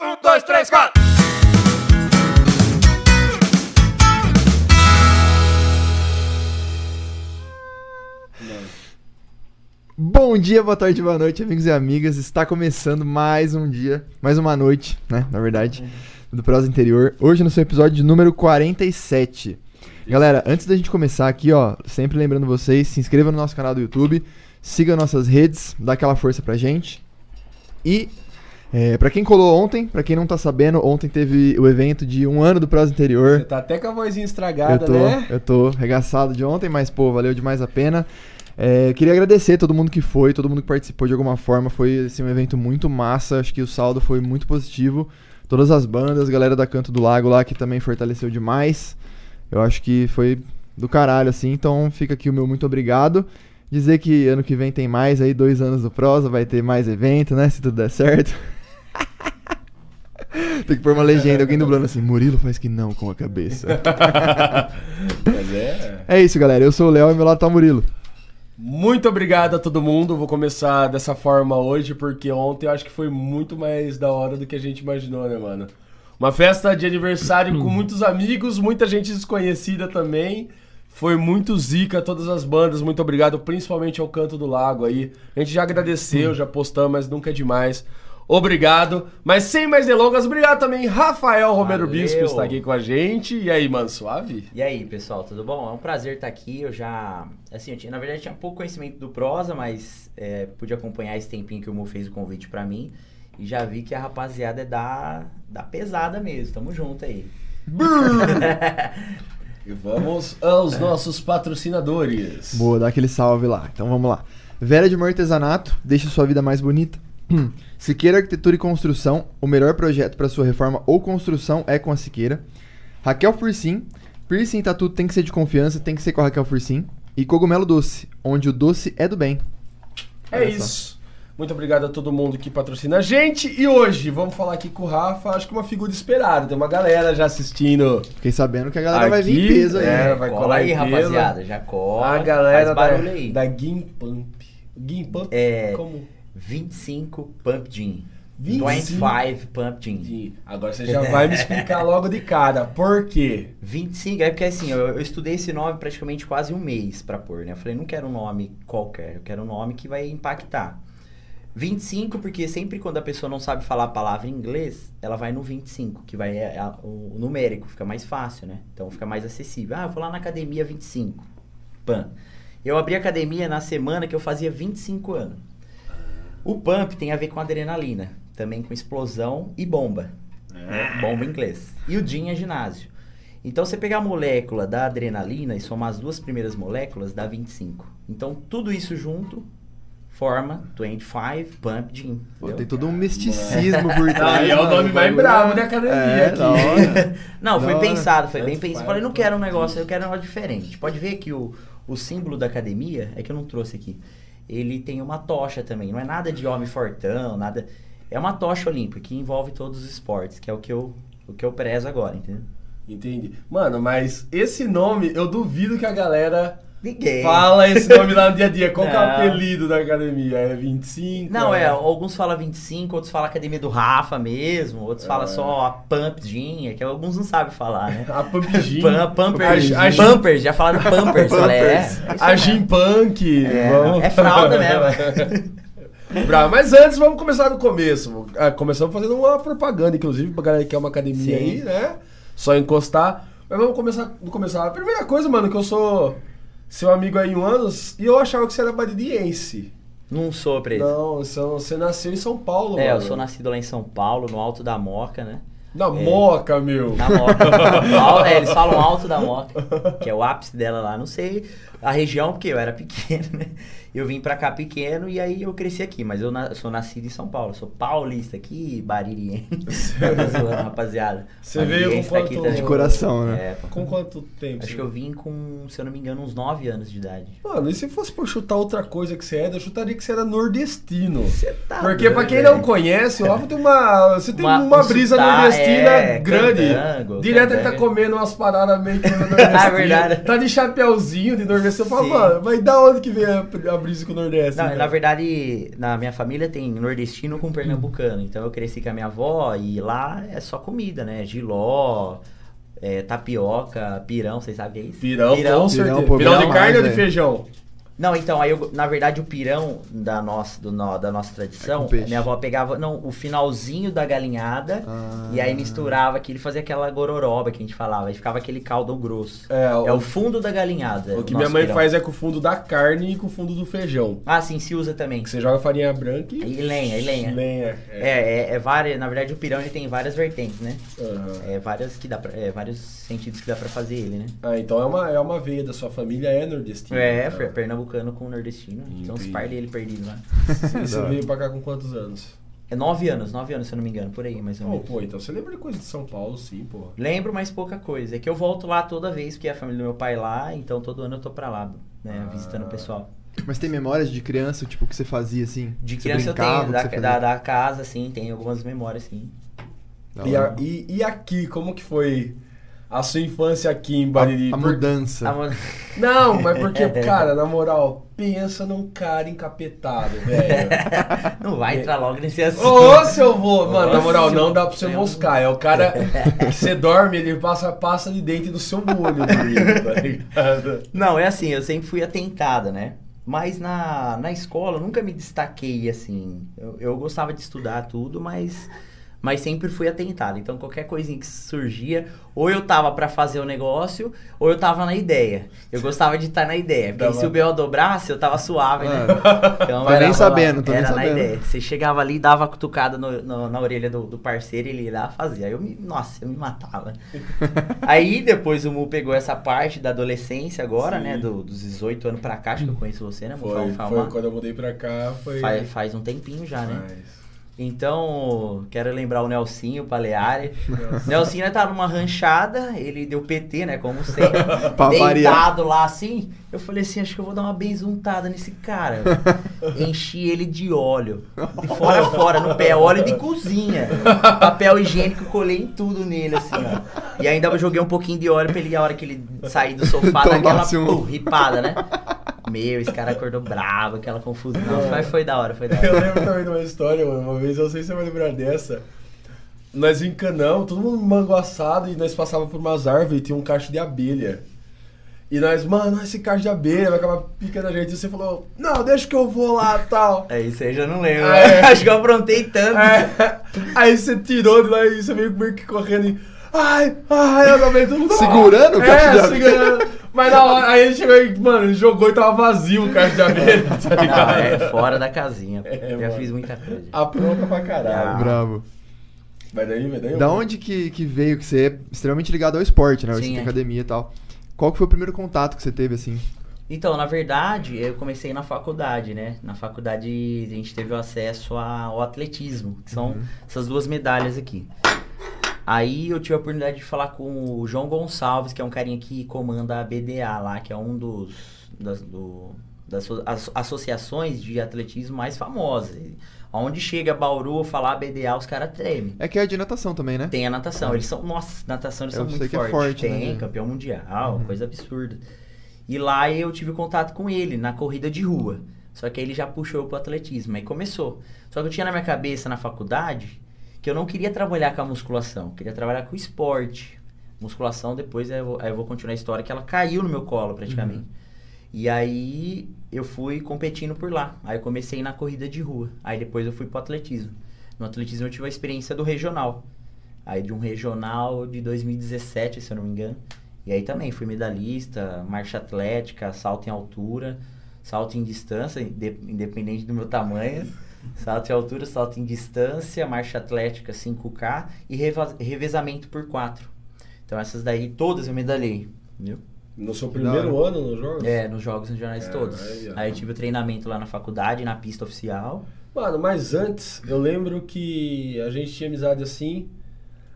Um, dois, três, quatro! Bom dia, boa tarde, boa noite, amigos e amigas. Está começando mais um dia, mais uma noite, né? Na verdade, do Prosa Interior. Hoje no seu episódio número 47. Galera, antes da gente começar aqui, ó, sempre lembrando vocês, se inscreva no nosso canal do YouTube, siga nossas redes, dá aquela força pra gente. E é, para quem colou ontem, pra quem não tá sabendo, ontem teve o evento de um ano do Prosa Interior. Você tá até com a vozinha Eu estragada, tô, né? eu tô regaçado de ontem, mas pô, valeu demais a pena. É, queria agradecer todo mundo que foi, todo mundo que participou de alguma forma. Foi assim, um evento muito massa. Acho que o saldo foi muito positivo. Todas as bandas, galera da Canto do Lago lá que também fortaleceu demais. Eu acho que foi do caralho, assim. Então fica aqui o meu muito obrigado. Dizer que ano que vem tem mais aí, dois anos do Prosa, vai ter mais evento, né? Se tudo der certo. Tem que pôr uma legenda, alguém dublando assim, Murilo faz que não com a cabeça. Mas é. É isso, galera. Eu sou o Léo e meu lado tá o Murilo. Muito obrigado a todo mundo. Vou começar dessa forma hoje, porque ontem eu acho que foi muito mais da hora do que a gente imaginou, né, mano? Uma festa de aniversário com muitos amigos, muita gente desconhecida também. Foi muito zica, todas as bandas. Muito obrigado, principalmente ao Canto do Lago aí. A gente já agradeceu, já postamos, mas nunca é demais. Obrigado. Mas sem mais delongas, obrigado também, Rafael Romero Valeu. Bispo, está aqui com a gente. E aí, mano, suave? E aí, pessoal, tudo bom? É um prazer estar aqui. Eu já. Assim, eu tinha, na verdade, tinha pouco conhecimento do prosa, mas é, pude acompanhar esse tempinho que o Mo fez o convite pra mim. E já vi que a rapaziada é da, da pesada mesmo. Tamo junto aí. E vamos aos nossos patrocinadores. Boa, dá aquele salve lá. Então vamos lá. Vera de Mor Artesanato, deixa sua vida mais bonita. Siqueira Arquitetura e Construção, o melhor projeto para sua reforma ou construção é com a Siqueira. Raquel Fursim, piercing tatu tem que ser de confiança, tem que ser com a Raquel Fursim. E Cogumelo Doce, onde o doce é do bem. É Olha só. isso. Muito obrigado a todo mundo que patrocina a gente. E hoje, vamos falar aqui com o Rafa, acho que uma figura esperada. Tem uma galera já assistindo. Fiquei sabendo que a galera vai vir em Aqui, peso aí. é, vai cola colar aí, rapaziada. Já cola. A galera da, aí. da Gimpump. Gimpump? É. Como? 25 Pump Gin. 25? 25 Pump Gin. Agora você já vai me explicar logo de cara. Por quê? 25, é porque assim, eu, eu estudei esse nome praticamente quase um mês pra pôr, né? Eu falei, não quero um nome qualquer, eu quero um nome que vai impactar. 25, porque sempre quando a pessoa não sabe falar a palavra em inglês, ela vai no 25, que vai é, a- o, numérico, fica mais fácil, né? Então fica mais acessível. Ah, eu vou lá na academia 25. Pam. Eu abri a academia na semana que eu fazia 25 anos. O pump tem a ver com adrenalina, também com explosão e bomba. né? Bomba em inglês. E o DIN é ginásio. Então, você pegar a molécula da adrenalina e somar as duas primeiras moléculas, dá 25. Então, tudo isso junto forma 25 Pump Gym. Pô, tem todo um misticismo por trás. Aí é o mano, nome mais é- da academia É, aqui. Não, foi pensado, foi bem 25 pensado. Falei, não quero um negócio, eu quero um negócio diferente. Pode ver que o, o símbolo da academia, é que eu não trouxe aqui, ele tem uma tocha também. Não é nada de homem fortão, nada... É uma tocha olímpica que envolve todos os esportes, que é o que eu, o que eu prezo agora, entendeu? Entendi. Mano, mas esse nome, eu duvido que a galera Ninguém. fala esse nome lá no dia a dia. Qual que é o apelido da academia? É 25? Não, é, alguns falam 25, outros falam Academia do Rafa mesmo, outros falam só a Pump é que alguns não sabem falar, né? A Pump. Pam- Pampers, A, a, Pampers, já falaram Pampers, falei, é, é a. Gym Punk. É, é fralda mesmo. Bravo, mas antes vamos começar do começo. Ah, começamos fazendo uma propaganda, inclusive, pra galera que quer uma academia Sim. aí, né? Só encostar. Mas vamos começar do começar. A primeira coisa, mano, que eu sou seu amigo aí em anos e eu achava que você era baririense. Não sou preso. Não, são- você nasceu em São Paulo, É, eu mano. sou nascido lá em São Paulo, no Alto da Moca, né? Na Moca, meu. Na Moca. É, eles falam Alto da Moca, que é o ápice dela lá. Não sei a região, porque eu era pequeno, né? Eu vim pra cá pequeno e aí eu cresci aqui. Mas eu, na- sou nascido em São Paulo. Sou paulista aqui, baririense. Zoando, rapaziada. Você veio com tá aqui. De coração, né? É, Com quanto tempo? Acho que eu vim com, se eu não me engano, uns 9 anos de idade. Mano, e se fosse por chutar outra coisa que você é, eu chutaria que você era nordestino. Você tá Porque doido, pra quem não conhece, o Rafa tem uma. Você tem uma, um brisa sotaque- nordestina é, grande. candango, Direto ele tá candango. comendo umas paradas meio que. Ah, verdade. Tá de chapéuzinho de nordeste. Eu falo, Sim. mano, mas da onde que vem a, a brisa com o nordeste? Não, cara? na verdade, na minha família tem nordestino com pernambucano. Então eu cresci com a minha avó e lá é só comida, né? Giló, é, tapioca, pirão, vocês sabem o que é isso? Pirão, Pirão, certeza. pô, Pirão, de pirão carne mais, ou de velho. feijão? Não, então, aí eu, na verdade o pirão da nossa, do, no- da nossa É tradição, peixe. minha avó pegava, não, o finalzinho da galinhada Ah. e aí misturava aquilo e fazia aquela gororoba que a gente falava, e ficava aquele caldo grosso. É, É o, o fundo da galinhada. o que minha mãe pirão. faz é com o fundo da carne e com o fundo do feijão. Ah, sim, se usa também. Que você joga farinha branca e E lenha, e lenha. lenha. É, é, é várias, na verdade o pirão ele tem várias vertentes, né? Aham. É várias que dá pra, é, vários sentidos que dá pra fazer ele, né? Ah, então é uma, é uma veia da sua família, é nordestina. É, então. per- pernambucano com nordestino. Tem uns par dele perdido lá. Você, você veio pra cá com quantos anos? É nove anos, nove anos, se eu não me engano, por aí, mais ou Oh, menos. pô, então você lembra de coisa de São Paulo, sim, pô. Lembro, mas pouca coisa. É que eu volto lá toda vez, porque é a família do meu pai lá, então todo ano eu tô pra lá, né, Ah. visitando o pessoal. Mas tem memórias de criança, tipo, que você fazia assim? De Que você criança eu brincava, tenho, da, da, da casa, sim, tem algumas memórias, sim. E, a- e, e aqui, como que foi a sua infância aqui em Bariri? A, a Por- mudança. Mano, Não, mas porque, cara, na moral, pensa num cara encapetado, velho. não vai entrar logo nesse assunto. Ô, se eu vou, mano, na moral, não dá pra você moscar. É o cara. Você dorme, ele passa passa de dente do seu olho, tá ligado? Não, é assim, eu sempre fui atentada, né? Mas na, na escola eu nunca me destaquei assim. Eu, eu gostava de estudar tudo, mas, mas sempre fui atentado. Então qualquer coisinha que surgia, ou eu tava pra fazer o negócio, ou eu tava na ideia. Eu gostava de estar na ideia. Porque Dava- se o B.O. dobrasse, eu tava suave, né? Então, Vai era nem sabendo, tô nem Era na sabendo. ideia. Você chegava ali, dava a cutucada no- no- na orelha do, do parceiro, ele ia lá fazer. Aí eu me. Nossa, eu me matava. Aí depois o Mu pegou essa parte da adolescência agora, Sim. né? do- dos 18 anos pra cá, acho que eu conheço você, né? Mu? Foi, Fala- foi quando eu mudei pra cá, foi. faz, faz um tempinho já, né? Então, quero lembrar o Nelsinho, o Paleari. Nelsinho né, tá numa ranchada, ele deu PT, né? Como sempre. Variar. deitado lá assim. Eu falei assim, acho que eu vou dar uma besuntada nesse cara. Enchi ele de óleo. De fora a fora, no pé, óleo de cozinha. Papel higiênico, colei em tudo nele, assim, ó. E ainda joguei um pouquinho de óleo pra ele, a hora que ele sair do sofá, dar aquela Tomasse um- ripada, né? Meu, esse cara acordou bravo, aquela confusão. Mas foi da hora, foi da hora. Eu lembro também de uma história, mano. Uma vez, eu não sei se você vai lembrar dessa. Nós encanamos, todo mundo manguaçado e nós passávamos por umas árvores e tinha um cacho de abelha. E nós, mano, esse cacho de abelha vai acabar picando a gente. E você falou, não, deixa que eu vou lá tal. É isso aí, já não lembro. É. Acho que eu aprontei tanto. É, aí você tirou de lá e você veio meio que correndo e. Ai, ai, eu todo mundo. Segurando o é, de abelha? segurando. Mas na hora, aí ele chegou e, mano, ele jogou e tava vazio o cacho de abelha, tá Não, ligado? é fora da casinha. É, já mano. fiz muita coisa. Apronta pra caralho. Ah. Bravo. Vai daí, vai daí. Da onde que, que veio que você é extremamente ligado ao esporte, né? Você Sim, tem é. academia e tal. Qual que foi o primeiro contato que você teve, assim? Então, na verdade, eu comecei na faculdade, né? Na faculdade a gente teve o acesso ao atletismo, que são Uhum. essas duas medalhas aqui. Aí eu tive a oportunidade de falar com o João Gonçalves, que é um carinha que comanda a BDA lá, que é um dos das, do- das as- associações de atletismo mais famosas. Onde chega Bauru falar BDA, os caras tremem. É que é de natação também, né? Tem a natação. Eles são. Nossa, natação eles Eu são muito é fortes. forte, Tem, né? campeão mundial, Uhum. coisa absurda. E lá eu tive contato com ele, na corrida de rua. Só que aí ele já puxou pro atletismo. Aí começou. Só que eu tinha na minha cabeça na faculdade que eu não queria trabalhar com a musculação, queria trabalhar com o esporte. Musculação, depois eu, vou- eu vou continuar a história, que ela caiu no meu colo praticamente. E aí eu fui competindo por lá. Aí eu comecei na corrida de rua. Aí depois eu fui pro atletismo. No atletismo eu tive a experiência do regional. Aí de um regional de 2017, se eu não me engano. E aí também fui medalhista, marcha atlética, salto em altura, salto em distância, inde- independente do meu tamanho. Salto em altura, salto em distância, marcha atlética 5K e revezamento por 4. Então essas daí todas eu medalhei, viu? No seu primeiro ano nos jogos? É, nos jogos regionais É, todos. aí. Aí eu tive o treinamento lá na faculdade, na pista oficial. Mano, mas antes, eu lembro que a gente tinha amizade assim.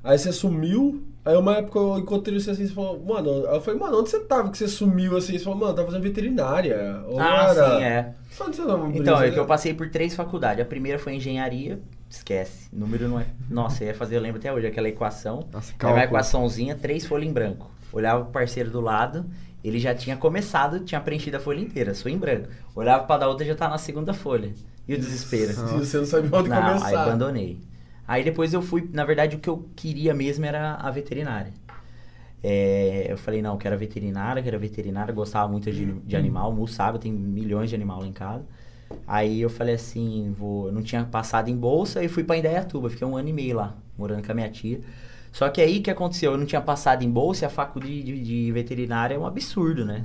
Aí você sumiu. Aí uma época eu encontrei você assim, você falou, mano, eu falei, mano, onde você tava que você sumiu assim? Você falou, mano, tá fazendo veterinária. Ou ah, era... sim, é. Fala dessa brisa, Então, é que eu passei por três faculdades. A primeira foi engenharia, esquece. Número não é. Nossa, eu ia fazer, eu lembro até hoje, aquela equação. Nossa, Era uma equaçãozinha, três folhas em branco. Olhava pro parceiro do lado, ele já tinha começado, tinha preenchido a folha inteira, sua em branco. Olhava pra da outra já tá na segunda folha. E o desespero. Se você não sabe onde Não, aí começar. abandonei. Aí depois eu fui, na verdade o que eu queria mesmo era a veterinária. É, eu falei, não, quero a veterinária, quero a veterinária, gostava muito de, de animal, o Mu sabe, tenho milhões de animal lá em casa. Aí eu falei assim, vou, eu não tinha passado em bolsa e fui pra Indaiatuba, fiquei um ano e meio lá, morando com a minha tia. Só que aí o que aconteceu? Eu não tinha passado em bolsa e a facu de, de, de veterinária é um absurdo, né?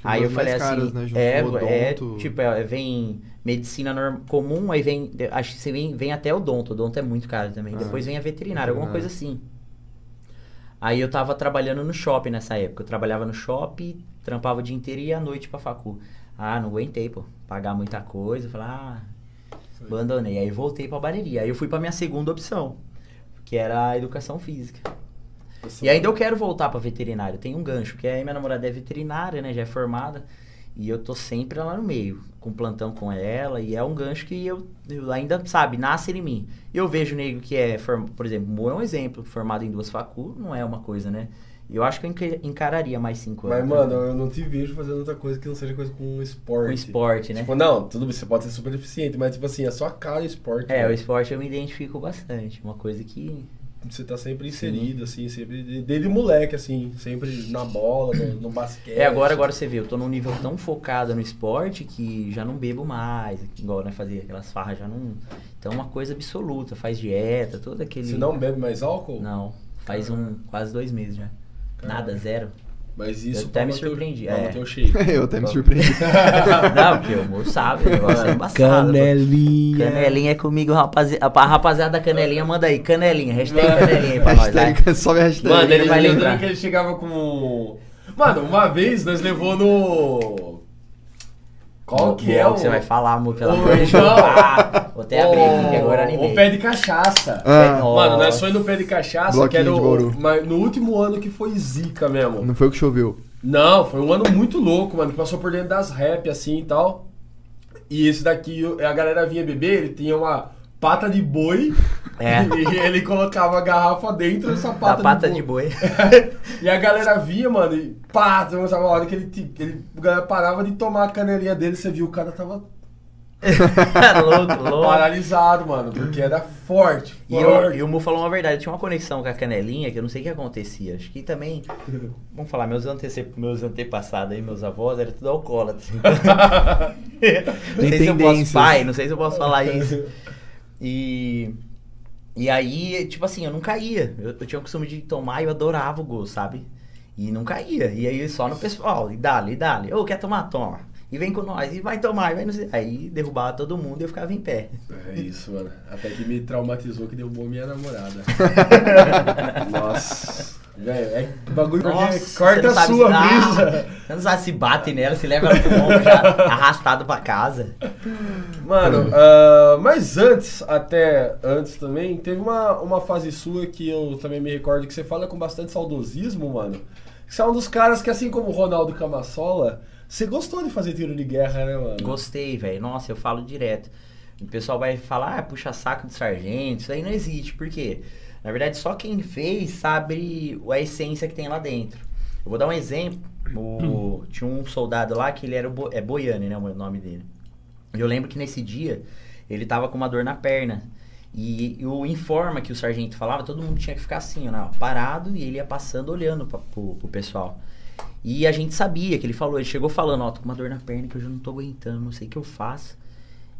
Que Aí eu falei assim, caras, né, junto é, é, tipo, é, vem medicina norm- comum, aí vem, acho que você vem, vem até odonto, odonto é muito caro também, Ah, depois vem a veterinária, alguma coisa assim. Aí eu tava trabalhando no shopping nessa época, eu trabalhava no shopping, trampava o dia inteiro e ia à noite pra facu. Ah, não aguentei, pô, pagar muita coisa, falei, ah, abandonei. Aí voltei pra bareria, aí eu fui pra minha segunda opção, que era a educação física. E ainda eu quero voltar pra veterinário. Tem um gancho, porque aí minha namorada é veterinária, né? Já é formada. E eu tô sempre lá no meio, com plantão com ela. E é um gancho que eu, eu ainda, sabe, nasce em mim. Eu vejo nego que é, por exemplo, o Mo é um exemplo, formado em duas facu, não é uma coisa, né? Eu acho que eu enca- encararia mais cinco Mas, anos. mano, eu não te vejo fazendo outra coisa que não seja coisa com esporte. com esporte, né? Tipo, não, tudo bem, você pode ser super eficiente, mas tipo assim, a sua cara é esporte. É, né? o esporte eu me identifico bastante. Uma coisa que. Você tá sempre inserido, assim, sempre. de- Desde moleque, assim, sempre na bola, no, no basquete. É, agora, agora você vê, eu tô num nível tão focado no esporte que já não bebo mais. Igual, né? Fazia aquelas farras, já não. Então, uma coisa absoluta, faz dieta, todo aquele. Você não bebe mais álcool? Não, faz um quase dois meses já. Nada, zero. Mas isso Eu até me surpreendi, pra é. o shape. eu até me surpreendi. não, porque o amor sabe, o negócio é embaçado. Canelinha. Canelinha é comigo, rapaziada. A rapaziada da canelinha, manda aí, canelinha. Hashtag canelinha aí pra nós, hashtag, sobe a hashtag. Mano, ele vai lembrar. que ele chegava com. Mano, uma vez nós levou no. Qual que é o. que você vai falar, amor, pelo amor de Deus. Até abrir aqui, que agora O- animei. O pé de cachaça. Ah. Mano, nós foi no pé de cachaça, Bloquinho que era de o, Bauru. mas no último ano que foi zica mesmo. não foi o que choveu. Não, foi um ano muito louco, mano, que passou por dentro das rap, assim e tal. E esse daqui, a galera vinha beber, ele tinha uma pata de boi É. e ele colocava a garrafa dentro dessa Da pata, pata de de boi. E a galera vinha, mano, e pá, você uma hora que ele, te- ele, a galera parava de tomar a canelinha dele, você viu o cara tava louco, louco. paralisado, mano, porque era forte, E, eu, forte. e o Mu falou uma verdade, eu tinha uma conexão com a canelinha que eu não sei o que acontecia. Acho que também, vamos falar, meus, antece, meus antepassados aí, meus avós, era tudo alcoólatra. não sei se eu posso, pai, não sei se eu posso falar isso. E, e aí, tipo assim, eu não caía. Eu, eu tinha o costume de tomar e eu adorava o gosto, sabe? E não caía. E aí só no pessoal, e dali, e dali. Ô, quer tomar? Toma. E vem com nós, e vai tomar, e vai não sei. Aí derrubava todo mundo e eu ficava em pé. É isso, mano. Até que me traumatizou que derrubou minha namorada. Nossa. Velho, é bagulho porque Nossa, corta você a sua se- brisa. Você não sabe se bate nela, se leva ela pro ombro já arrastado pra casa. Mano, ah, mas antes, até antes também, teve uma, uma fase sua que eu também me recordo que você fala com bastante saudosismo, mano. Você é um dos caras que, assim como o Ronaldo Camassola, você gostou de fazer tiro de guerra, né, mano? Gostei, velho. Nossa, eu falo direto. O pessoal vai falar, ah, puxa saco de sargento. Isso aí não existe. Por quê? Na verdade, só quem fez sabe a essência que tem lá dentro. Eu vou dar um exemplo. O- tinha um soldado lá que ele era o Bo, é Boiane, né? O nome dele. E eu lembro que nesse dia ele tava com uma dor na perna. E, e o informa que o sargento falava, todo mundo tinha que ficar assim, ó, ó, parado, e ele ia passando olhando pra, pro, pro pessoal. E a gente sabia que ele falou, ele chegou falando, ó, tô com uma dor na perna que eu já não tô aguentando, não sei o que eu faço.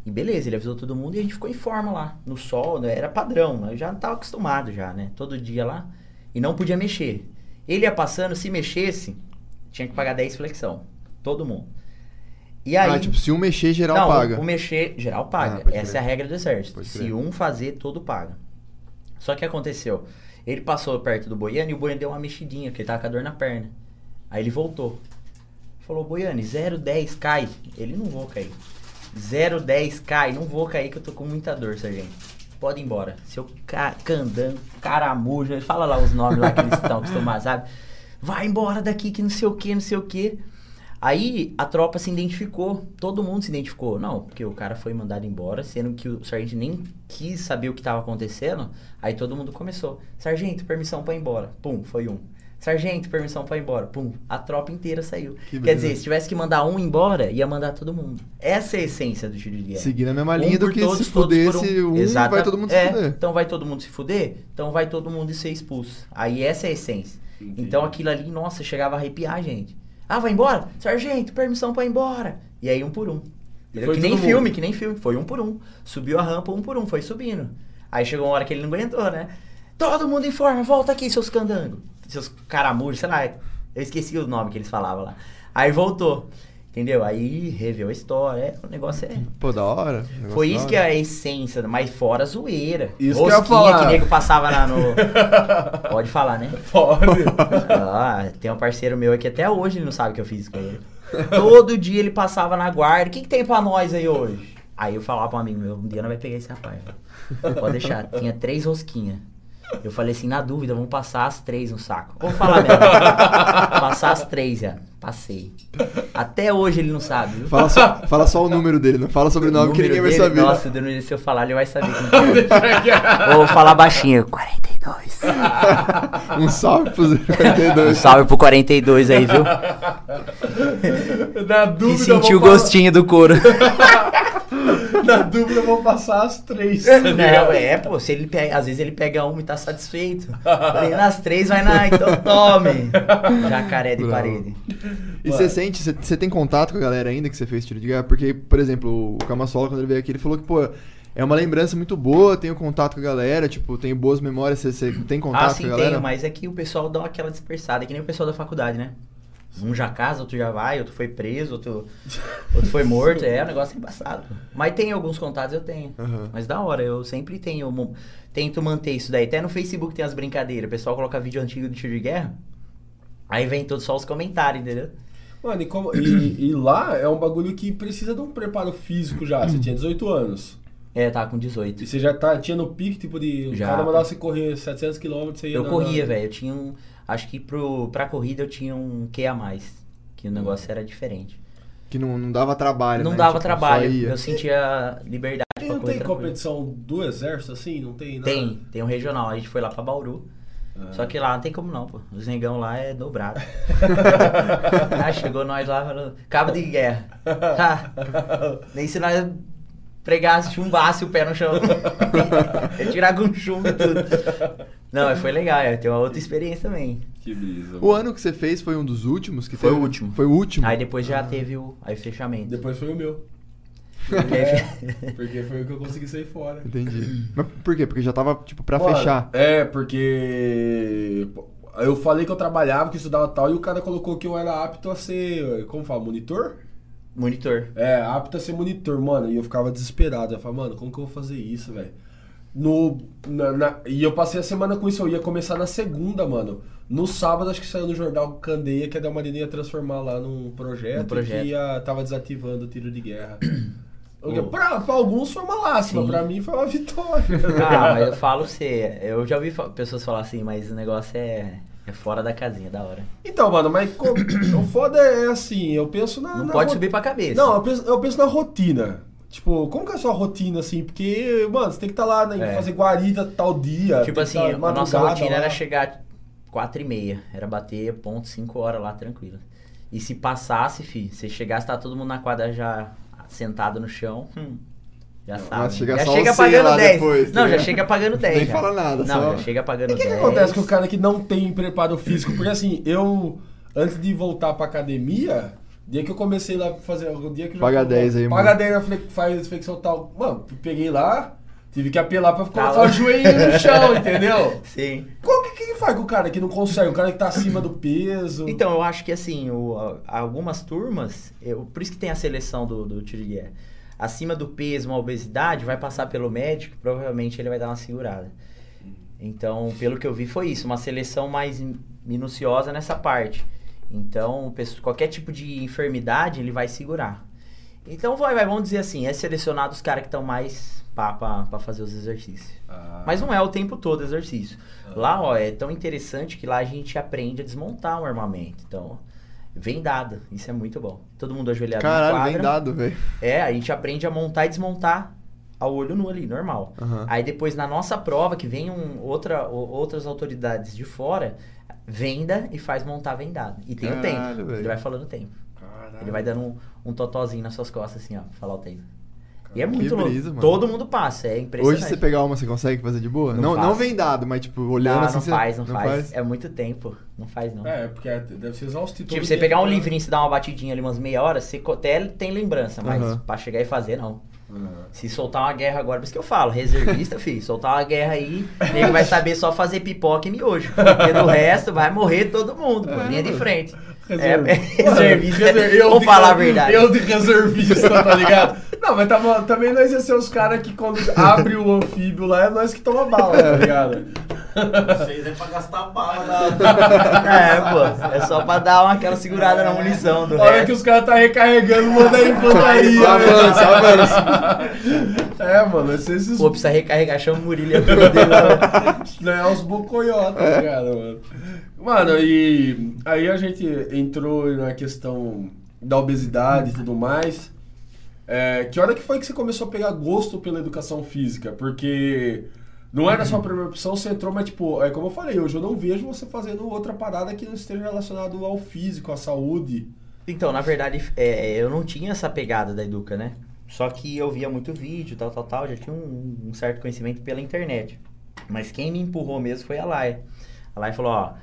E beleza, ele avisou todo mundo e a gente ficou em forma lá, no sol, né, era padrão, né, eu já tava acostumado já, né, todo dia lá, e não podia mexer. Ele ia passando, se mexesse, tinha que pagar 10 flexão, todo mundo. E aí... ah, tipo, se um mexer, geral não, paga. O mexer, geral Ah, paga. pode Essa crer. é a regra do exército. Pode Se crer. um fazer, todo paga. Só que aconteceu. Ele passou perto do Boiano e o Boiano deu uma mexidinha, porque ele tava com a dor na perna. Aí ele voltou. Falou, Boiane, 010 cai. Ele não vou cair. 010 cai, não vou cair que eu tô com muita dor, sargento. Pode ir embora. Seu ca candango, caramujo, fala lá os nomes lá que eles estão acostumados, sabe? Vai embora daqui que não sei o que, não sei o que. Aí a tropa se identificou, todo mundo se identificou. Não, porque o cara foi mandado embora, sendo que o sargento nem quis saber o que estava acontecendo. Aí todo mundo começou: Sargento, permissão para ir embora. Pum, foi um. Sargento, permissão para ir embora. Pum, a tropa inteira saiu. Que Quer beleza. dizer, se tivesse que mandar um embora, ia mandar todo mundo. Essa é a essência do tiro de guerra. Seguindo a mesma Um linha do por que todos, se fudesse um, Exata- vai todo mundo é, se fuder. Então vai todo mundo se fuder? Então vai todo mundo ser expulso. Aí essa é a essência. Entendi. Então aquilo ali, nossa, chegava a arrepiar, gente. Ah, vai embora? Sargento, permissão pra ir embora. E aí um por um. Que nem todo filme, mundo. que nem filme. Foi um por um. Subiu a rampa um por um, foi subindo. Aí chegou uma hora que ele não aguentou, né? Todo mundo em forma, volta aqui, seus candangos. Seus caramujos, sei lá. Eu esqueci o nome que eles falavam lá. Aí voltou. Entendeu? Aí reveu a história. É, o negócio é. Pô, da hora. Foi isso que é a essência, mas fora a zoeira. Isso que eu Rosquinha falar. que nego passava lá no. Pode falar, né? Pode. Ah, tem um parceiro meu aqui até hoje ele não sabe que eu fiz com ele. Todo dia ele passava na guarda. O que, que tem pra nós aí hoje? Aí eu falava pra um amigo meu, um dia não vai pegar esse rapaz. Pode deixar. Tinha três rosquinhas. Eu falei assim, na dúvida, vamos passar as três no saco. Vou falar mesmo. passar as três, já. Passei. Até hoje ele não sabe, viu? Fala só, fala só o número dele, não fala sobre o nome que ninguém vai dele, saber. Nossa, número, se eu falar, ele vai saber. como que é. Vou falar baixinho. 42. Um salve pros Um 42. salve pro 42 aí, viu? Na Que dúvida, sentiu o gostinho do couro. Na dúvida, eu vou passar as três. tá Não, é, pô, se ele pega, às vezes ele pega uma e tá satisfeito. Falei, nas três vai na, então tome. Jacaré de Bravo. parede. E você sente, você- tem contato com a galera ainda que você fez tiro de guerra? Porque, por exemplo, o Camassola, quando ele veio aqui, ele falou que, pô, é uma lembrança muito boa, tenho contato com a galera, tipo, tenho boas memórias, você, tem contato Ah, com sim, a galera? tenho, mas é que o pessoal dá aquela dispersada, é que nem o pessoal da faculdade, né? Um já casa, outro já vai, outro foi preso, outro, outro foi morto. É, o negócio é embaçado. Mas tem alguns contatos, eu tenho. Aham. Mas da hora, eu sempre tenho. Tento manter isso daí. Até no Facebook tem as brincadeiras. O pessoal coloca vídeo antigo de tiro de guerra. Aí vem todos só os comentários, entendeu? Mano, e, como- e- e lá é um bagulho que precisa de um preparo físico já. Você tinha 18 anos. É, tava com 18. E você já tá, tinha no pique, tipo, de. Já. O cara mandava você correr 700 km, você ia. Eu na- corria, na- velho. Eu tinha um. Acho que pro, pra corrida eu tinha um Q a mais. Que o negócio era diferente. Que não, não dava trabalho, Não né? dava Tipo, trabalho. Eu sentia liberdade E pra não correr tem tranquilo. competição do exército assim? Não tem nada? Tem, tem um regional. A gente foi lá pra Bauru. Ah. Só que lá não tem como não, pô. Os negão lá é dobrado. ah, chegou nós lá falando, cabo de guerra. Ah, nem se nós pregasse, chumbasse o pé no chão. Eu tirar com chumbo e tudo. Não, mas foi legal, é, tem uma outra experiência também. Que brisa. O ano que você fez foi um dos últimos? Que Foi teve? o último. Foi o último? Aí depois já teve o aí, o fechamento. Depois foi o meu. Porque aí- Porque foi o que eu consegui sair fora. Entendi. Mas por quê? Porque já tava, tipo, pra Mano, fechar. É, porque. Eu falei que eu trabalhava, que estudava tal, e o cara colocou que eu era apto a ser. Como fala? Monitor? Monitor. É, apto a ser monitor, mano. E eu ficava desesperado. Eu falava, mano, como que eu vou fazer isso, velho? No, na- na- e eu passei a semana com isso. Eu ia começar na segunda, mano. No sábado, acho que saiu no jornal Candeia que a Delmarina ia transformar lá num projeto, Num projeto. que ia, tava desativando o tiro de guerra. Oh. pra, pra alguns foi uma lástima, Sim. pra mim foi uma vitória. Ah, mas eu falo você, eu já ouvi pessoas falar assim, mas o negócio é, é fora da casinha, da hora. Então, mano, mas o foda é assim, eu penso na. Não na pode subir pra cabeça. Não, eu penso, eu penso na rotina. Tipo, como que é a sua rotina, assim? Porque, mano, você tem que estar lá, né, É. fazer guarida tal dia. Tipo assim, tá a nossa rotina lá. era chegar 4 e meia, era bater ponto 5 horas lá, tranquilo. E se passasse, fi, se chegasse, tá todo mundo na quadra já sentado no chão, hum, já sabe. chega já só chega pagando 10. depois, não, já ligado? chega pagando 10. Nem já. fala nada, Não, só- já chega pagando E o que, 10. que acontece com o cara que não tem preparo físico? Porque assim, eu, antes de voltar pra academia, dia que eu comecei lá a fazer. Dia que eu já Paga fui- 10 aí, Paga mano. 10 na flex- faz flexão tal. Mano, peguei lá, tive que apelar pra colocar Tá o joelho no chão, entendeu? Sim. Qual que, que faz com o cara que não consegue? O cara que tá acima do peso. Então, eu acho que assim, o- algumas turmas, eu- por isso que tem a seleção do, do tiro de guerra. Acima do peso, uma obesidade, vai passar pelo médico, provavelmente ele vai dar uma segurada. Então, pelo que eu vi, foi isso, uma seleção mais in- minuciosa nessa parte. Então, qualquer tipo de enfermidade, ele vai segurar. Então, vai, vai, vamos dizer assim, é selecionado os caras que estão mais pá pra, pra fazer os exercícios. Ah. Mas não é o tempo todo exercício. Lá, ó, é tão interessante que lá a gente aprende a desmontar um armamento. Então, vendada. Isso é muito bom. Todo mundo ajoelhado Caralho, quadra. bem dado, velho. É, a gente aprende a montar e desmontar ao olho nu ali, normal. Aham. Aí depois na nossa prova, que vem um, outra, o- outras autoridades de fora, venda e faz montar vendado. E tem o Caralho, tempo. velho. Ele vai falando o tempo. Caralho. Ele vai dando um, um totozinho nas suas costas, assim, ó, pra falar o tempo. E é muito louco. brisa. Todo mundo passa, é impressionante. Hoje você pegar uma, você consegue fazer de boa? Não Não, não, vendado, mas tipo, olhando não, assim. não você- faz, não, faz. É muito tempo. Não faz, não. É, porque é- deve ser exaustivo. Tipo, você pegar um né? livrinho e você dar uma batidinha ali umas meia hora, você até tem lembrança, mas Aham. pra chegar e fazer, não. Aham. Se soltar uma guerra agora, por isso que eu falo, reservista, filho, soltar uma guerra aí, ele vai saber só fazer pipoca e miojo. Porque do resto vai morrer todo mundo, pô, linha de frente. É, é reservista, Reser- eu vamos de- falar a verdade. Eu de reservista, tá ligado? Não, mas tava, também nós ia ser os caras que quando abre o anfíbio lá, é nós que toma bala, tá ligado? Vocês é pra gastar bala na. É, pô, é só pra dar uma, aquela segurada na munição do A hora que resto. os caras tá recarregando, manda a infantaria. Né? avança, só É, mano, esses... Pô, precisa recarregar, chama o Murilo e a turma dele lá. Né, os bocoió, tá ligado, mano? Mano, e aí a gente entrou na questão da obesidade e tudo mais. É, que hora que foi que você começou a pegar gosto pela educação física? Porque não era sua primeira opção, você entrou, mas tipo, é como eu falei, hoje eu não vejo você fazendo outra parada que não esteja relacionado ao físico, à saúde. Então, na verdade, é, eu não tinha essa pegada da Educa, né? Só que eu via muito vídeo, tal, tal, tal, já tinha um, um certo conhecimento pela internet. Mas quem me empurrou mesmo foi a Laia. A Laia falou, ó,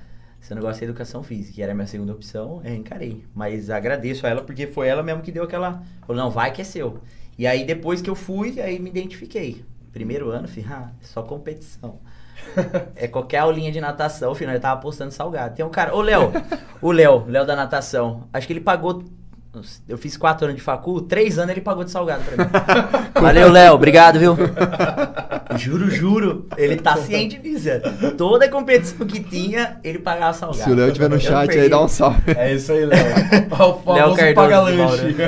esse negócio é educação física, e era a minha segunda opção, eu encarei. Mas agradeço a ela, porque foi ela mesmo que deu aquela... Falou, não, vai que é seu. E aí, depois que eu fui, aí me identifiquei. Primeiro ano, filho, ah, só competição. É qualquer aulinha de natação, filho, eu tava postando salgado. Tem um cara, ô Léo, o Léo, Léo da natação, acho que ele pagou. Eu fiz quatro anos de facul, três anos ele pagou de salgado pra mim. Valeu, Léo, obrigado, viu? Juro, juro, ele tá ciente disso. é. Toda competição que tinha, ele pagava salgado. Se o Léo estiver no Eu chat aí, dá um salve. É isso aí, Léo. O famoso Léo Cardoso paga-lanche. de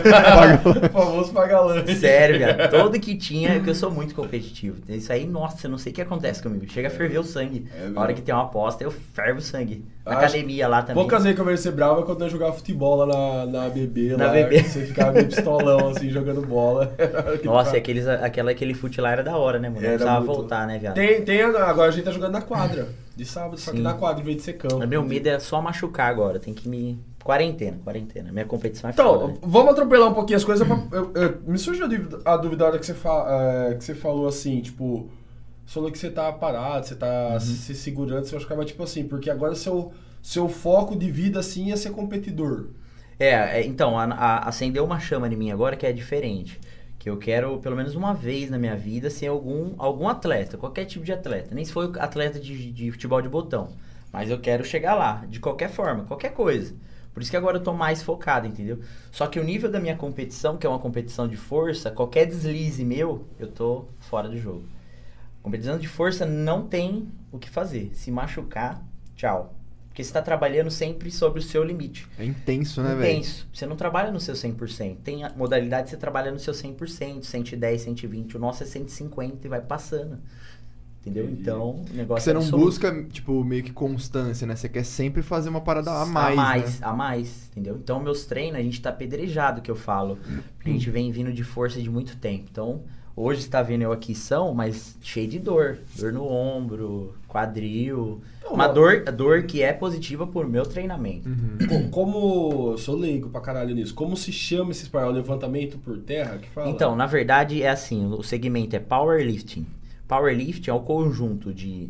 o famoso paga-lanche. Sério, viado. Todo que tinha, que eu sou muito competitivo. Isso aí, nossa, eu não sei o que acontece comigo. Chega a ferver o sangue. É? Na hora que tem uma aposta, eu fervo o sangue. Na Acho- academia lá também. Poucas vezes que eu vejo você bravo é quando nós jogava futebol lá na, na BB. Na lá, BB. Você ficava meio pistolão, assim, jogando bola. Nossa, e aqueles, aquela, aquele fute lá era da hora, né, mano? Era precisava muito. voltar, né, viado? Tem, tem, agora a gente tá jogando na quadra. De sábado, só que Sim. na quadra, em vez de ser campo. Meu medo é só machucar agora. Tem que me. Quarentena, quarentena. Minha competição é foda, Então, né? vamos atropelar um pouquinho as coisas. Pra, eu- eu- me surgiu a dúvida, a hora que você, fa- é, que você falou assim, tipo, você falou que você tá parado, você tá Uhum. se segurando, você ficava tipo assim, porque agora seu, seu foco de vida assim é ser competidor. É, é, então, a- a- acendeu uma chama em mim agora que é diferente. Que eu quero, pelo menos uma vez na minha vida, ser algum, algum atleta, qualquer tipo de atleta. Nem se for atleta de, de futebol de botão. Mas eu quero chegar lá, de qualquer forma, qualquer coisa. Por isso que agora eu tô mais focado, entendeu? Só que o nível da minha competição, que é uma competição de força, qualquer deslize meu, eu tô fora do jogo. Competição de força não tem o que fazer. Se machucar, tchau. Porque você tá trabalhando sempre sobre o seu limite. É intenso, né, velho? Intenso. Você não trabalha no seu 100%. Tem a modalidade que você trabalha no seu 100%, 110, 120. O nosso é 150 e vai passando. Entendeu? Entendi. Então, o negócio você é não absoluto. busca, tipo, meio que constância, né? Você quer sempre fazer uma parada a mais, a mais, né? a mais, entendeu? Então, meus treinos, a gente tá pedrejado, que eu falo. Porque a gente vem vindo de força de muito tempo. Então, hoje você tá vendo eu aqui são, mas cheio de dor. Dor no ombro, quadril. Uma dor, dor que é positiva por meu treinamento. Uhum. Co- Como. eu Sou leigo pra caralho nisso. Como se chama esse esporte? O levantamento por terra que fala? Então, na verdade, é assim, o segmento é powerlifting. Powerlifting é o conjunto de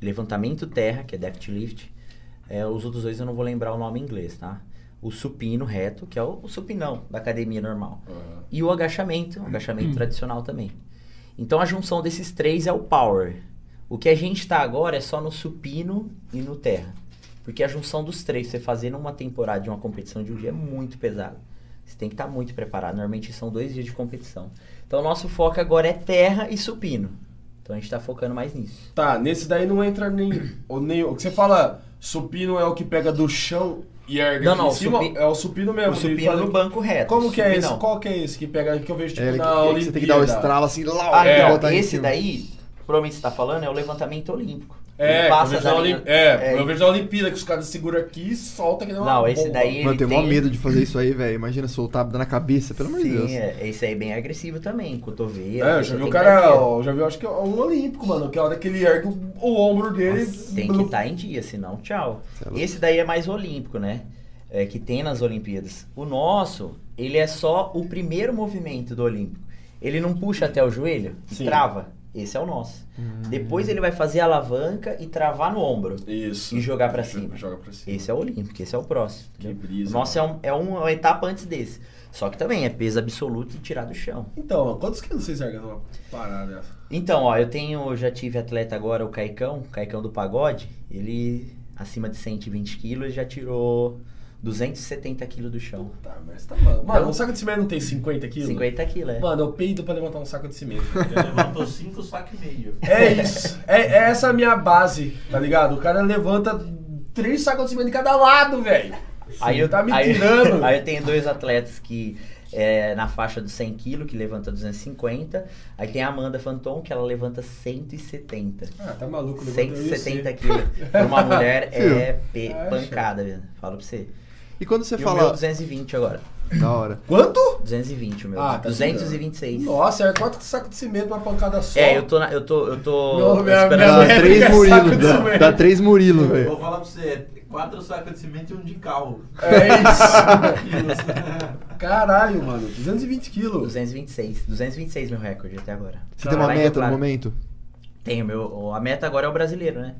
levantamento terra, que é deadlift. É, os outros dois eu não vou lembrar o nome em inglês, tá? O supino reto, que é o, o supinão da academia normal. Aham. E o agachamento, o agachamento tradicional também. Então a junção desses três é o power. O que a gente tá agora é só no supino e no terra. Porque a junção dos três, você fazer numa temporada de uma competição de um dia é muito pesado. Você tem que estar muito preparado. Normalmente são dois dias de competição. Então o nosso foco agora é terra e supino. Então a gente tá focando mais nisso. Tá, nesse daí não entra nem. O, nem o que você fala, supino é o que pega do chão e ergue Não, aqui não, em cima? supi- É o supino mesmo. o supino no banco reto. Como que é esse? Qual que é esse que pega que eu vejo tipo É, na que- que você tem que dar o Olimpíada? estralo assim, lá, Ah, É, esse daí, provavelmente você tá falando é o levantamento olímpico. É, Ele eu passa Olim- é, é, eu vejo na Olimpíada que os caras seguram aqui e soltam que uma Não, esse bomba. daí- Mano, eu tenho maior tem- medo de fazer isso aí, velho. Imagina soltar na cabeça, pelo amor de Sim, Deus. é, esse aí é bem agressivo também, cotovelo. É, eu já vi o cara, ó, já vi, acho que é um olímpico, mano, que a hora que ele ergue o, o ombro dele... Nossa, tem que estar em dia, senão tchau. É. Esse daí é mais olímpico, né? É, que tem nas Olimpíadas. O nosso, ele é só o primeiro movimento do olímpico. Ele não puxa até o joelho, Sim. trava. Esse é o nosso. Hum. Depois ele vai fazer a alavanca e travar no ombro. Isso. E jogar pra cima. Joga pra cima. Esse é o olímpico, esse é o próximo. Que entendeu? brisa. O nosso é, um- é um- uma etapa antes desse. Só que também é peso absoluto e tirar do chão. Então, quantos quilos vocês ergam numa parada dessa? Então, ó, eu tenho, eu já tive atleta agora, o Caicão, o Caicão do Pagode, ele acima de 120 quilos já tirou 270 quilos do chão. Tá, mas tá mano. Mano, um saco de cimento não tem 50 quilos? 50 quilos, é. Mano, eu peido pra levantar um saco de cimento. Ele levantou cinco sacos e meio. É isso. É, é essa a minha base, tá ligado? O cara levanta três sacos de cimento de cada lado, velho. Aí eu, tá me aí, tirando. aí eu tenho dois atletas que é na faixa dos 100 quilos, que levanta 250. Aí tem a Amanda Fanton, que ela levanta 170. Ah, tá maluco. levanta eu e 170 você. quilos. Pra uma mulher é Acha. pancada, velho. Falo pra você. E quando você e o fala. meu 220 agora. Da hora. Quanto? 220 o meu. Ah, tá 226. Nossa, é quatro sacos de cimento numa pancada só. É, eu tô, na- eu tô, eu tô minha- esperando. minha Dá métrica três é Murilo. saco de Dá, cimento. dá três Murilo, Eu velho. vou falar pra você, quatro sacos de cimento e um de carro. É isso. Quilos. Caralho, mano. 220 quilos. 226. 226 meu recorde até agora. Você tem uma meta no momento? Tenho, meu, a meta agora é o brasileiro, né?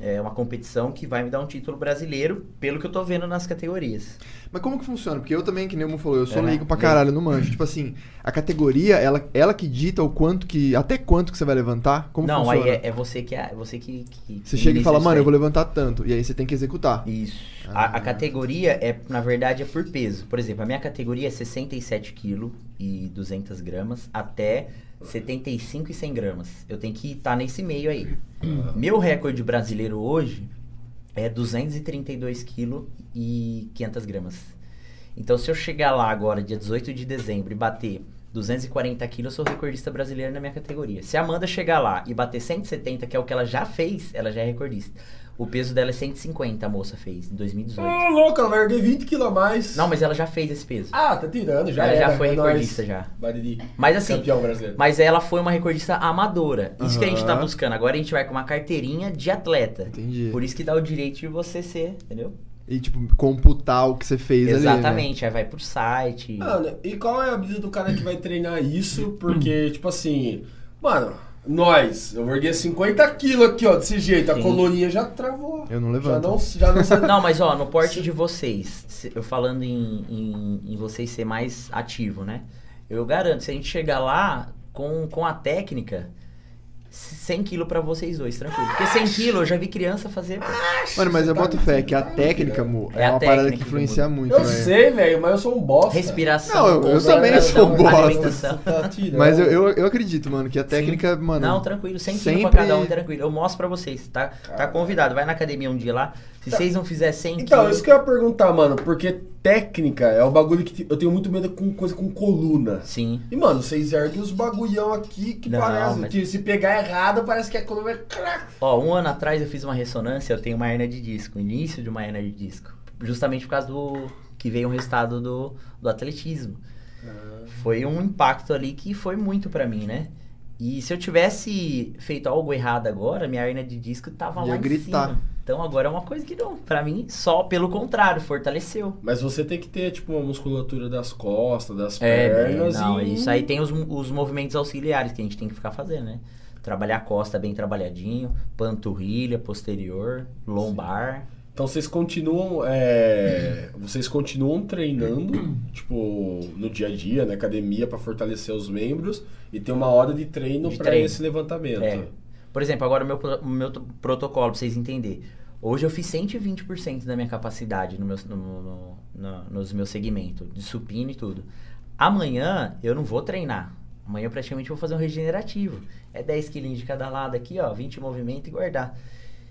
É uma competição que vai me dar um título brasileiro, pelo que eu tô vendo nas categorias. Mas como que funciona? Porque eu também, que nem o Mu falou, eu sou É, leigo pra leigo. caralho, não manjo. Tipo assim, a categoria, ela, ela que dita o quanto que. Até quanto que você vai levantar? Como Não, funciona? aí é, é você que é você que, que Você que chega e fala, mano, eu vou levantar tanto. E aí você tem que executar. Isso. Ah. A, a categoria é, na verdade, é por peso. Por exemplo, a minha categoria é 67 kg e 200 gramas até 75 e 100 gramas. Eu tenho que estar nesse meio aí. Meu recorde brasileiro hoje é 232 kg e 500 gramas. Então, se eu chegar lá agora, dia 18 de dezembro, e bater 240 quilos, eu sou recordista brasileiro na minha categoria. Se a Amanda chegar lá e bater 170, que é o que ela já fez, ela já é recordista. O peso dela é 150, a moça fez, em 2018. Ô, louco, ela vai erguer 20 quilos a mais. Não, mas ela já fez esse peso. Ah, tá tirando, já ela era. já foi é recordista já. Mas assim, Campeão brasileiro. mas ela foi uma recordista amadora. Isso que a gente tá buscando. Agora a gente vai com uma carteirinha de atleta. Entendi. Por isso que dá o direito de você ser, entendeu? E, tipo, computar o que você fez ali. né? Exatamente. Aí vai pro site. Mano, e qual é a brisa do cara que vai treinar isso? Porque, tipo assim, mano, nós, eu erguei 50 quilos aqui, ó, desse jeito, a Sim. coluninha já travou. Eu não Já levanto. não, já não. Não, mas ó, no porte de vocês, se- eu falando em, em, em vocês ser mais ativo, né? Eu garanto, se a gente chegar lá com, com a técnica, 100 quilos pra vocês dois, tranquilo. Porque 100 quilos eu já vi criança fazer. pô. Mano, mas eu tá- boto fé você que a tá técnica, Mu, É é, uma parada técnica que que influencia muito, Eu velho. sei, velho, mas eu sou um bosta. Respiração, Não, eu- eu também sou bosta. alimentação. Você tá. Mas eu, eu, eu acredito, mano, que a técnica, mano. Não, tranquilo, 100 quilos sempre- pra cada um, tranquilo. Eu mostro pra vocês, tá? Tá Caralho. convidado. Vai na academia um dia lá. Se Tá. vocês não fizerem 100 Então, quilos... isso que eu ia perguntar, mano, porque técnica é o bagulho que eu tenho muito medo com coisa com coluna. Sim. E, mano, vocês erguem os bagulhão aqui que Não, parece mas- que se pegar errado, parece que a coluna vai... crack. Ó, um ano atrás eu fiz uma ressonância, eu tenho uma hernia de disco, início de uma hernia de disco. Justamente por causa do... que veio um resultado do, do atletismo. Foi um impacto ali que foi muito pra mim, né? E se eu tivesse feito algo errado agora, minha hernia de disco tava Ia lá em gritar. cima. Então agora é uma coisa que não, pra mim, só pelo contrário, fortaleceu. Mas você tem que ter, tipo, uma musculatura das costas, das É, pernas não, e... isso aí tem os, os movimentos auxiliares que a gente tem que ficar fazendo, né? Trabalhar a costa bem trabalhadinho, panturrilha, posterior, lombar. Então vocês continuam, é, vocês continuam treinando, tipo, no dia a dia, na academia, pra fortalecer os membros e tem uma hora de treino treino. esse levantamento. É. Por exemplo, agora o meu, meu protocolo, pra vocês entenderem. Hoje eu fiz 120% da minha capacidade no meu, no- no- no- nos meus segmentos, de supino e tudo. Amanhã eu não vou treinar. Amanhã eu praticamente vou fazer um regenerativo. É 10 quilinhos de cada lado aqui, ó, 20 movimentos e guardar.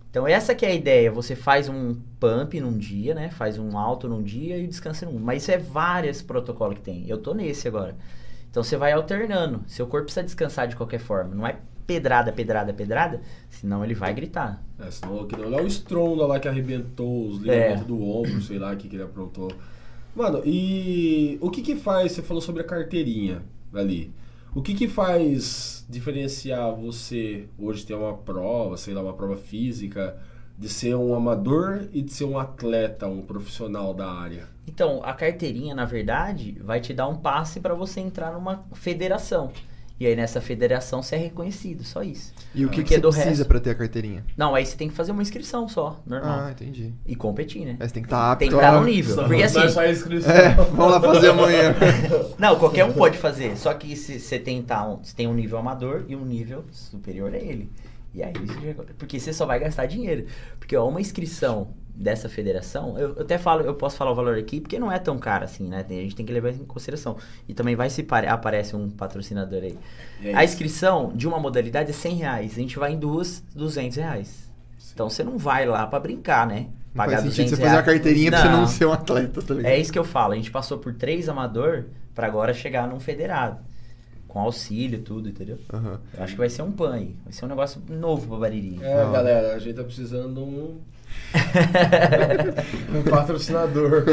Então essa que é a ideia, você faz um pump num dia, né? Faz um alto num dia e descansa num. Mas isso é vários protocolos que tem. Eu tô nesse agora. Então você vai alternando. Seu corpo precisa descansar de qualquer forma. Não é pedrada, pedrada, pedrada, senão ele vai gritar. É, senão que não é o Stronda lá que arrebentou os ligamentos do ombro, sei lá, o que, que ele aprontou. Mano, e o que que faz, você falou sobre a carteirinha ali, o que que faz diferenciar você hoje ter uma prova, sei lá, uma prova física, de ser um amador e de ser um atleta, um profissional da área? Então, a carteirinha, na verdade, vai te dar um passe para você entrar numa federação. E aí nessa federação você é reconhecido, só isso. E o que, que Porque você do precisa pra ter a carteirinha? Não, aí você tem que fazer uma inscrição só, normal. Ah, entendi. E competir, né? Mas tem que estar apto. Tem que estar a- no nível. Só- Porque assim, não é só a inscrição. É, vamos lá fazer amanhã. Não, qualquer um pode fazer. Só que se você tentar um, você tem um nível amador e um nível superior a ele. E aí você já- Porque você só vai gastar dinheiro. Porque ó, uma inscrição dessa federação, eu, eu até falo, eu posso falar o valor aqui, porque não é tão caro assim, né? A gente tem que levar isso em consideração. E também vai se pare- aparece um patrocinador aí. É a inscrição de uma modalidade é 100 reais. A gente vai em duas, 200 reais. Então você não vai lá pra brincar, né? Não faz sentido você fazer reais. uma carteirinha pra você não ser um atleta, tá ligado? É isso que eu falo. A gente passou por três amador pra agora chegar num federado. Com auxílio, tudo, entendeu? Eu acho que vai ser um pan aí. Vai ser um negócio novo pra Bariri. É, galera, a gente tá precisando de um, um patrocinador.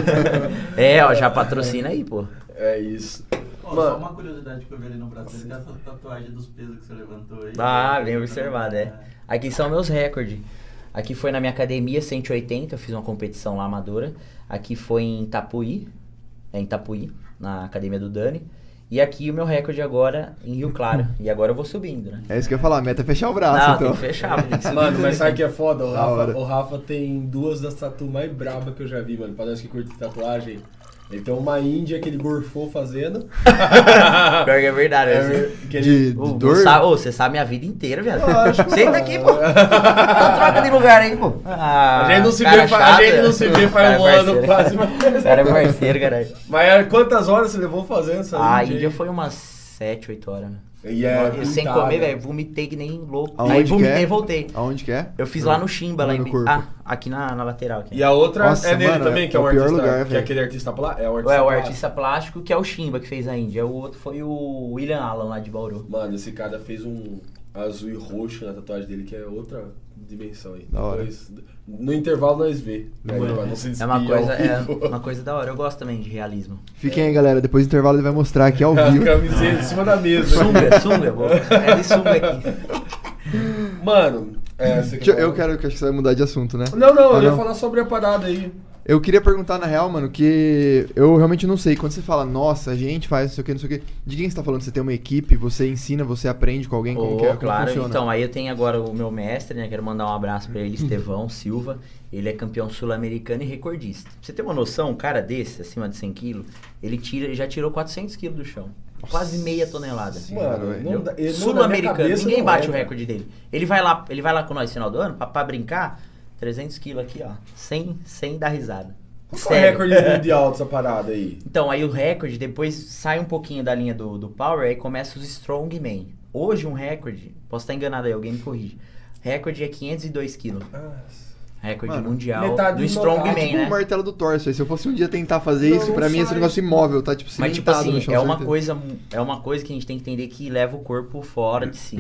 É, ó, já patrocina aí, pô. É isso. Mano. só uma curiosidade que eu vi ali no braço dele, essa tatuagem dos pesos que você levantou aí. Ah, bem observado, é. Aqui são meus recordes. Aqui foi na minha academia 180, eu fiz uma competição lá amadora. Aqui foi em Itapuí, é em Itapuí, na academia do Dani. E aqui o meu recorde agora em Rio Claro. E agora eu vou subindo, né? É isso que eu ia falar, a meta é fechar o braço, Não, então. tem que fechar, tem que subir. Mano, mas sabe que é foda? O Rafa, o Rafa tem duas das tatu mais brabas que eu já vi, mano. Pra nós que curte tatuagem. Ele tem uma índia que ele gorfou fazendo. Pior que é verdade. É, esse- que ele- De, Ô, de Você dor? sabe, ô, você sabe minha vida inteira, viado. Lógico, Senta aqui, pô. Não troca de lugar aí, pô. Ah, a gente não se vê, fa- a chato. gente não se vê faz um ano quase. Mas, Cara é parceiro, caralho. mas quantas horas você levou fazendo essa A índia? Índia aí? foi umas 7, 8 horas. né? E é eu sem comer, velho, vomitei que nem louco. Aonde aí vomitei é? e voltei. Aonde que é? Eu fiz lá no Chimba, lá Lá em no corpo. Ah, aqui na, na lateral. Aqui. E a outra Nossa, é dele mano, também, é- que é, é o artista. lugar, que é aquele artista plá- É o artista. Ué, o plástico. artista plástico que é o Chimba que fez a Índia. O outro foi o William Allen lá de Bauru. Mano, esse cara fez um azul e roxo na tatuagem dele, que é outra dimensão aí. Da hora. Depois, no intervalo nós vê. Né, se É uma coisa, é uma coisa da hora. Eu gosto também de realismo. Fiquem aí, galera. Depois do intervalo ele vai mostrar aqui ao A vivo. camiseta em cima da mesa. Sunga, sunga, vou- é de sunga aqui. Mano, é, eu- quer Eu quero que acho que você vai mudar de assunto, né? Não, não, Ah, eu ia não. falar sobre a parada aí. Eu queria perguntar na real, mano, que eu realmente não sei. Quando você fala, nossa, a gente faz não sei o que, não sei o que. De quem você tá falando? Você tem uma equipe, você ensina, você aprende com alguém? Como que é? Como claro, funciona? então aí eu tenho agora o meu mestre, né? Quero mandar um abraço pra ele, Estevão Silva. Ele é campeão sul-americano e recordista. Pra você ter uma noção, um cara desse, acima de 100 quilos, ele tira, já tirou 400 quilos do chão. Quase meia tonelada. Mano, Sul-americano, ninguém bate é, o recorde dele. Ele vai lá, ele vai lá com nós no final do ano pra, pra brincar, 300 quilos aqui, ó, sem, sem dar risada. Qual é o recorde mundial dessa parada aí? Então, aí o recorde, depois sai um pouquinho da linha do, do Power, aí começa os Strongman. Hoje um recorde, posso estar enganado aí, alguém me corrige. Recorde é 502 quilos. Recorde Mano, mundial metade do Strongman, tipo né? o martelo do torso. aí Se eu fosse um dia tentar fazer Não, isso, pra mim esse sai. negócio imóvel, tá? Tipo, Mas tipo assim, no chão, é uma certeza. coisa é uma coisa que a gente tem que entender que leva o corpo fora de si.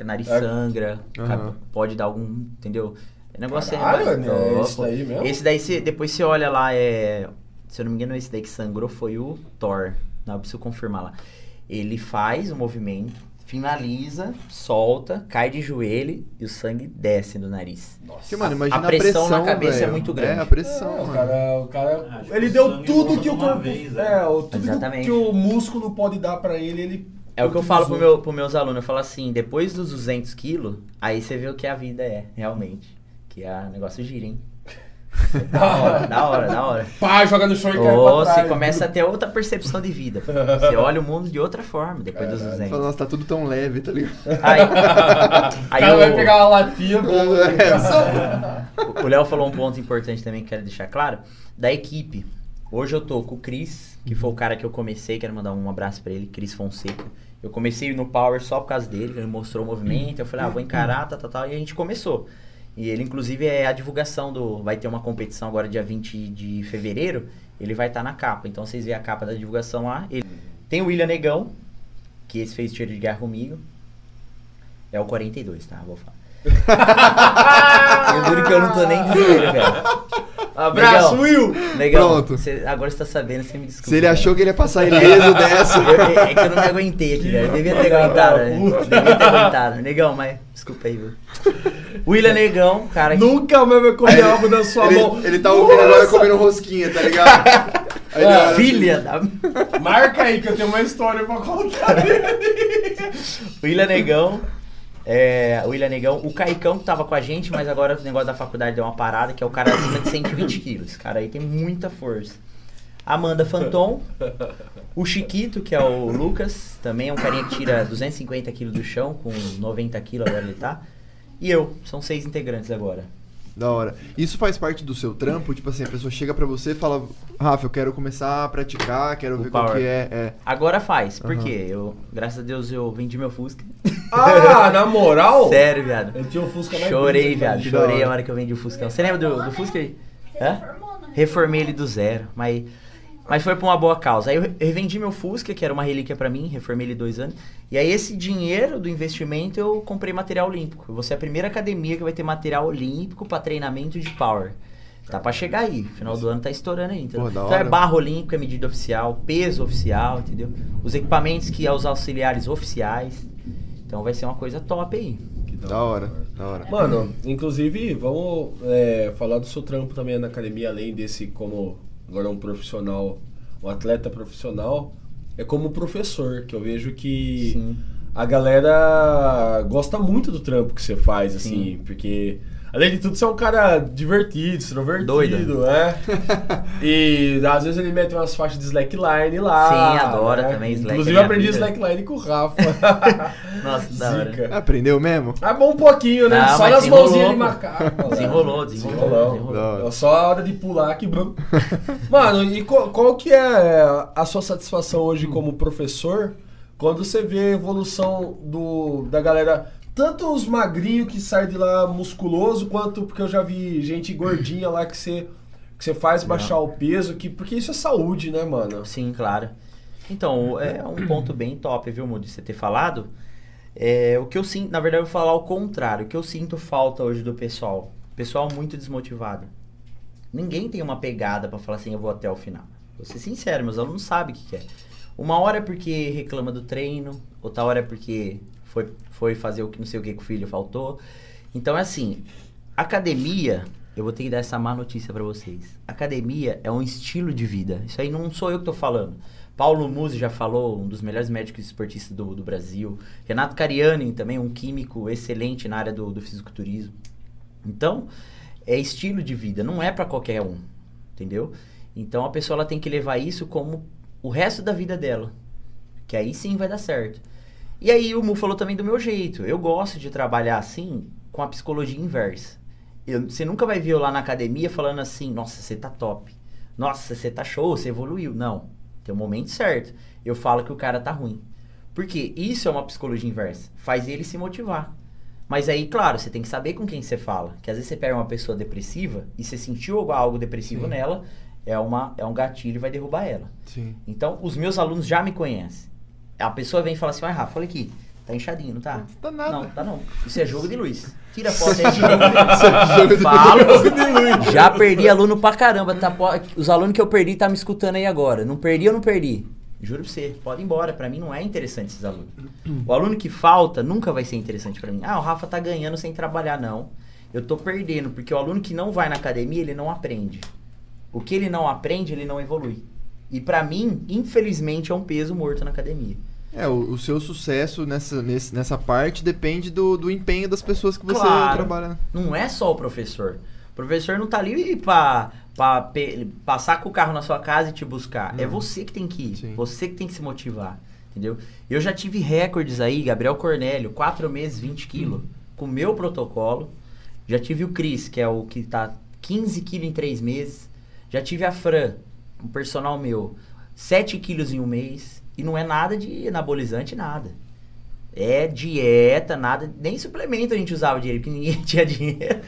O nariz É. sangra, ca- pode dar algum, entendeu? O negócio Caralho, é, né? Ó, Isso pô. daí mesmo? Esse daí você depois você olha lá é, se eu não me engano esse daí que sangrou foi o Thor. Não, eu preciso confirmar lá. Ele faz o movimento, finaliza, solta, cai de joelho e o sangue desce do nariz. Porque, mano, A- imagina a pressão na cabeça é muito grande. É, a pressão, É, o cara, o cara que ele deu tudo que o de uma corpo, vez, é, é. o, tudo que, Exatamente. que o músculo pode dar pra ele, ele É o que eu falo pro meu, pros meus alunos. Eu falo assim, depois dos 200 quilos, aí você vê o que a vida é, realmente. Que o negócio gira, hein? da hora, da hora, da hora. Pá, joga no chão e cai Ou você começa a ter outra percepção de vida. Você olha o mundo de outra forma depois dos Fala, 200. nossa, tá tudo tão leve, tá ligado? Aí, O aí cara vai o- pegar uma latinha. É, O Léo falou um ponto importante também que quero deixar claro. Da equipe. Hoje eu tô com o Cris, que foi o cara que eu comecei, quero mandar um abraço pra ele, Cris Fonseca. Eu comecei no Power só por causa dele, ele mostrou o movimento, eu falei, ah, vou encarar, tal, tal, tal, e a gente começou. E ele, inclusive, é a divulgação do. Vai ter uma competição agora dia 20 de fevereiro, ele vai estar na capa. Então vocês veem a capa da divulgação lá. Ele... Tem o William Negão, que esse fez tiro de guerra comigo. É o 42, tá? Vou falar. eu juro que eu não tô nem dizendo, velho. Abraço, Negão. Will! Legal. Pronto. Cê- agora você tá sabendo, você me desculpa. Se ele velho. achou que ele ia passar ileso dessa. Eu- é, é que eu não me aguentei aqui, velho. Devia ter aguentado, né? Devia ter aguentado. Negão, mas desculpa aí, viu? William Negão, cara. Nunca mais vai comer algo na sua mão. Ele, ele tá ouvindo agora comendo rosquinha, tá ligado? Aí, Ah, ele- Filha da. Marca aí que eu tenho uma história pra contar dele. William Negão. É, o William Negão, o Caicão que tava com a gente, mas agora o negócio da faculdade deu uma parada, que é o cara acima de 120 quilos. Esse cara aí tem muita força. Amanda Fanton, o Chiquito, que é o Lucas, também é um carinha que tira 250 quilos do chão, com 90 quilos agora ele tá. E eu, são seis integrantes agora. Da hora. Isso faz parte do seu trampo? Tipo assim, a pessoa chega pra você e fala, Rafa, eu quero começar a praticar, quero O ver qual power. que é. é. Agora faz, porque Aham. eu, graças a Deus, eu vendi meu Fusca. Ah, na moral? Sério, viado. Eu tinha o Fusca mais Chorei, bonito, viado. Chorei a hora que eu vendi o Fuscão. Você lembra do, do Fusca aí? Reformou, né? Reformei ele do zero, mas, mas foi por uma boa causa. Aí eu re- revendi meu Fusca, que era uma relíquia pra mim, reformei ele dois anos. E aí esse dinheiro do investimento eu comprei material olímpico. Eu vou ser a primeira academia que vai ter material olímpico pra treinamento de power. Tá pra chegar aí. Final do ano tá estourando aí? Pô, da então é hora. barra olímpica, medida oficial, peso oficial, entendeu? Os equipamentos que é os auxiliares oficiais. Então vai ser uma coisa top aí. Que Da hora, da hora. Mano, inclusive, vamos é, falar do seu trampo também na academia, além desse como agora um profissional, um atleta profissional, é como professor, que eu vejo que Sim. a galera gosta muito do trampo que você faz, assim, porque além de tudo você é um cara divertido, extrovertido, Doido. né? e às vezes ele mete umas faixas de slackline lá. Sim, adora né? também, slack Inclusive é eu aprendi vida. slackline com o Rafa. Nossa, que da hora. Aprendeu mesmo? É bom um pouquinho, né? Não, Só nas mãozinhas de macaco. Desenrolou, desenrolou, Desenrolou. desenrolou. É só a hora de pular que branco. Mano, e qual, qual que é a sua satisfação hoje como professor quando você vê a evolução do, da galera, tanto os magrinhos que saem de lá musculoso, quanto porque eu já vi gente gordinha lá que você, que você faz baixar o peso, que, porque isso é saúde, né, mano? Sim, claro. Então, é um ponto bem top, viu, Moody, você ter falado. É, o que eu sinto, na verdade, eu vou falar o contrário. O que eu sinto falta hoje do pessoal. Pessoal muito desmotivado. Ninguém tem uma pegada pra falar assim, eu vou até o final. Vou ser sincero, meus alunos sabem o que quer. Uma hora é porque reclama do treino, outra hora é porque foi, foi fazer o que não sei o que que o filho faltou. Então é assim, academia, eu vou ter que dar essa má notícia pra vocês. Academia é um estilo de vida. Isso aí não sou eu que tô falando. Paulo Musi já falou, um dos melhores médicos esportistas do, do Brasil. Renato Cariani também, um químico excelente na área do, do fisiculturismo. Então, é estilo de vida, não é pra qualquer um, entendeu? Então a pessoa ela tem que levar isso como o resto da vida dela, que aí sim vai dar certo. E aí o Mu falou também do meu jeito. Eu gosto de trabalhar assim com a psicologia inversa. Eu- você nunca vai ver eu lá na academia falando assim, nossa, você tá top. Nossa, você tá show, você evoluiu. Não. Tem um momento certo. Eu falo que o cara tá ruim. Porque isso é uma psicologia inversa. Faz ele se motivar. Mas aí, claro, você tem que saber com quem você fala. Que às vezes você pega uma pessoa depressiva e você sentiu algo- depressivo Sim. nela, é, uma, é um gatilho e vai derrubar ela. Sim. Então, os meus alunos já me conhecem. A pessoa vem e fala assim, ai Rafa, olha aqui, tá inchadinho, não tá? Tá nada. Não, tá não. Isso é jogo de luz. Tira a foto Isso é jogo de Falo. Já perdi aluno pra caramba. Tá, os alunos que eu perdi tá me escutando aí agora. Não perdi ou não perdi? Juro pra você, pode ir embora. Pra mim não é interessante esses alunos. O aluno que falta nunca vai ser interessante pra mim. Ah, o Rafa tá ganhando sem trabalhar, não. Eu tô perdendo, porque o aluno que não vai na academia, ele não aprende. O que ele não aprende, ele não evolui. E pra mim, infelizmente, é um peso morto na academia. É, o, o seu sucesso nessa, nesse- nessa parte depende do, do empenho das pessoas que você Claro. trabalha. Não é só o professor. O professor não tá ali pra, pra pe- passar com o carro na sua casa e te buscar. É Não. você que tem que ir. Sim. Você que tem que se motivar. Entendeu? Eu já tive recordes aí, Gabriel Cornélio, 4 meses, 20 quilos, com o meu protocolo. Já tive o Cris, que é o que tá 15 quilos em 3 meses. Já tive a Fran, um personal meu, 7 quilos em um mês. E não é nada de anabolizante, nada. É dieta, nada. Nem suplemento a gente usava dinheiro, porque ninguém tinha dinheiro.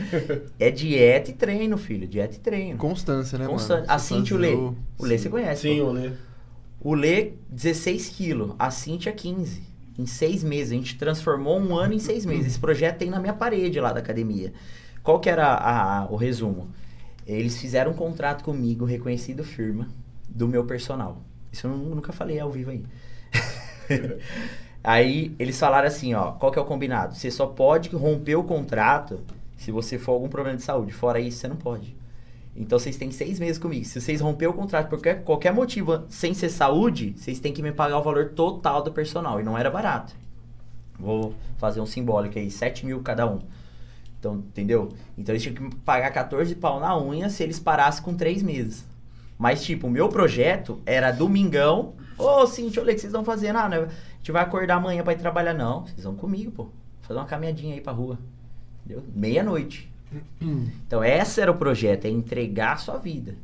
É dieta e treino, filho. Dieta e treino. Constância, né, Constante. mano? A Você Cintia e o Lê. O Lê você conhece. Sim, o Lê. O Lê, 16 quilos. A Cintia, 15. em seis meses. A gente transformou um ano em seis meses. Esse projeto tem na minha parede lá da academia. Qual que era a- a- o resumo? Eles fizeram um contrato comigo, reconhecido firma, do meu personal. Isso eu nu- nunca falei ao vivo aí. aí eles falaram assim, ó, qual que é o combinado? Você só pode romper o contrato se você for algum problema de saúde. Fora isso, você não pode. Então vocês têm seis meses comigo. Se vocês romper o contrato por qualquer, qualquer motivo sem ser saúde, vocês têm que me pagar o valor total do personal. E não era barato. Vou fazer um simbólico aí, 7 mil cada um. Então, entendeu? Então eles tinham que pagar 14 pau na unha se eles parassem com 3 meses. Mas, tipo, o meu projeto era domingão. Ô, Cintia, olha o que vocês estão fazendo. Ah, né? a gente vai acordar amanhã pra ir trabalhar. Não, vocês vão comigo, pô. Fazer uma caminhadinha aí pra rua. Entendeu? Meia-noite. Então, esse era o projeto, é entregar a sua vida.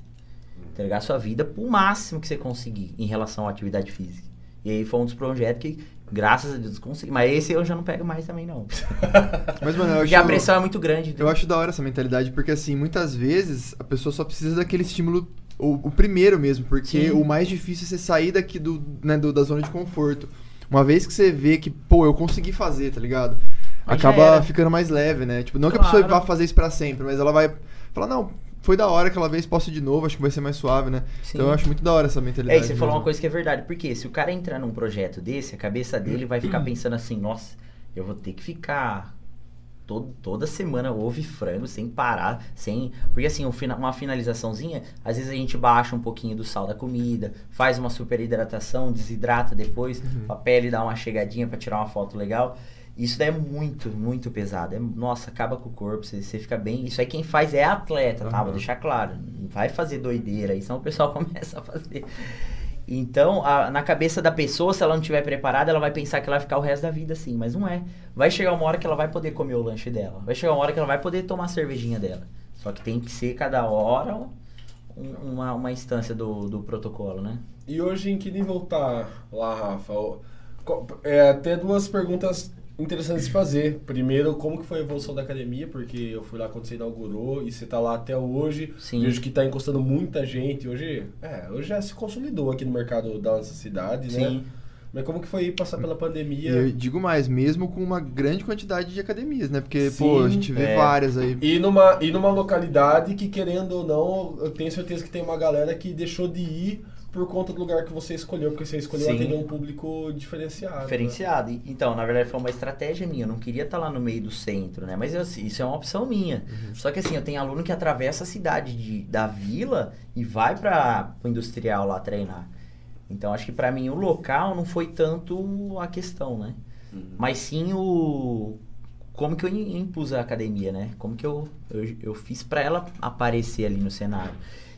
Entregar a sua vida pro máximo que você conseguir em relação à atividade física. E aí foi um dos projetos que, graças a Deus, consegui. Mas esse eu já não pego mais também, não. Mas, mano, eu Porque a acho, pressão é muito grande. eu acho da hora essa mentalidade, porque assim, muitas vezes a pessoa só precisa daquele estímulo, o, o primeiro mesmo, porque Sim. o mais difícil é você sair daqui do, né, do- da zona de conforto. Uma vez que você vê que, pô, eu consegui fazer, tá ligado? Já Acaba ficando mais leve, né? Tipo, não que a Claro. pessoa vá fazer isso pra sempre, mas ela vai falar, não, foi da hora aquela vez, posso de novo, acho que vai ser mais suave, né? Sim. Então eu acho muito da hora essa mentalidade. É, e você falou mesmo. uma coisa que é verdade. Porque se o cara entrar num projeto desse, a cabeça dele vai ficar pensando assim, nossa, eu vou ter que ficar todo, toda semana ouve frango sem parar, sem. Porque assim, um uma finalizaçãozinha, às vezes a gente baixa um pouquinho do sal da comida, faz uma super hidratação, desidrata depois, a pele dá uma chegadinha pra tirar uma foto legal. Isso daí é muito, muito pesado. É, nossa, acaba com o corpo, você, você fica bem. Isso aí quem faz é atleta, tá? Vou Aham. deixar claro. Não vai fazer doideira, aí senão o pessoal começa a fazer. Então, a- na cabeça da pessoa, se ela não estiver preparada, ela vai pensar que ela vai ficar o resto da vida assim, mas não é. Vai chegar uma hora que ela vai poder comer o lanche dela. Vai chegar uma hora que ela vai poder tomar a cervejinha dela. Só que tem que ser cada hora um- uma, uma instância do, do protocolo, né? E hoje em que nível tá lá, Rafa? É, até duas perguntas interessantes de fazer. Primeiro, como que foi a evolução da academia? Porque eu fui lá quando você inaugurou e você tá lá até hoje. Sim. Vejo que tá encostando muita gente. Hoje, é, hoje já se consolidou aqui no mercado da nossa cidade, né? Sim. Mas como que foi passar pela pandemia? eu digo mais, mesmo com uma grande quantidade de academias, né? Porque, Sim, pô, a gente vê é. várias aí. E numa, e numa localidade que, querendo ou não, eu tenho certeza que tem uma galera que deixou de ir por conta do lugar que você escolheu, porque você escolheu Sim. atender um público diferenciado. né? Diferenciado. E- Então, na verdade, foi uma estratégia minha. Eu não queria estar lá no meio do centro, né? Mas eu- isso é uma opção minha. Só que assim, eu tenho aluno que atravessa a cidade de- da vila e vai para o industrial lá treinar. Então, acho que para mim o local não foi tanto a questão, né? Mas sim o como que eu im- impus a academia, né? Como que eu, eu, eu fiz para ela aparecer ali no cenário.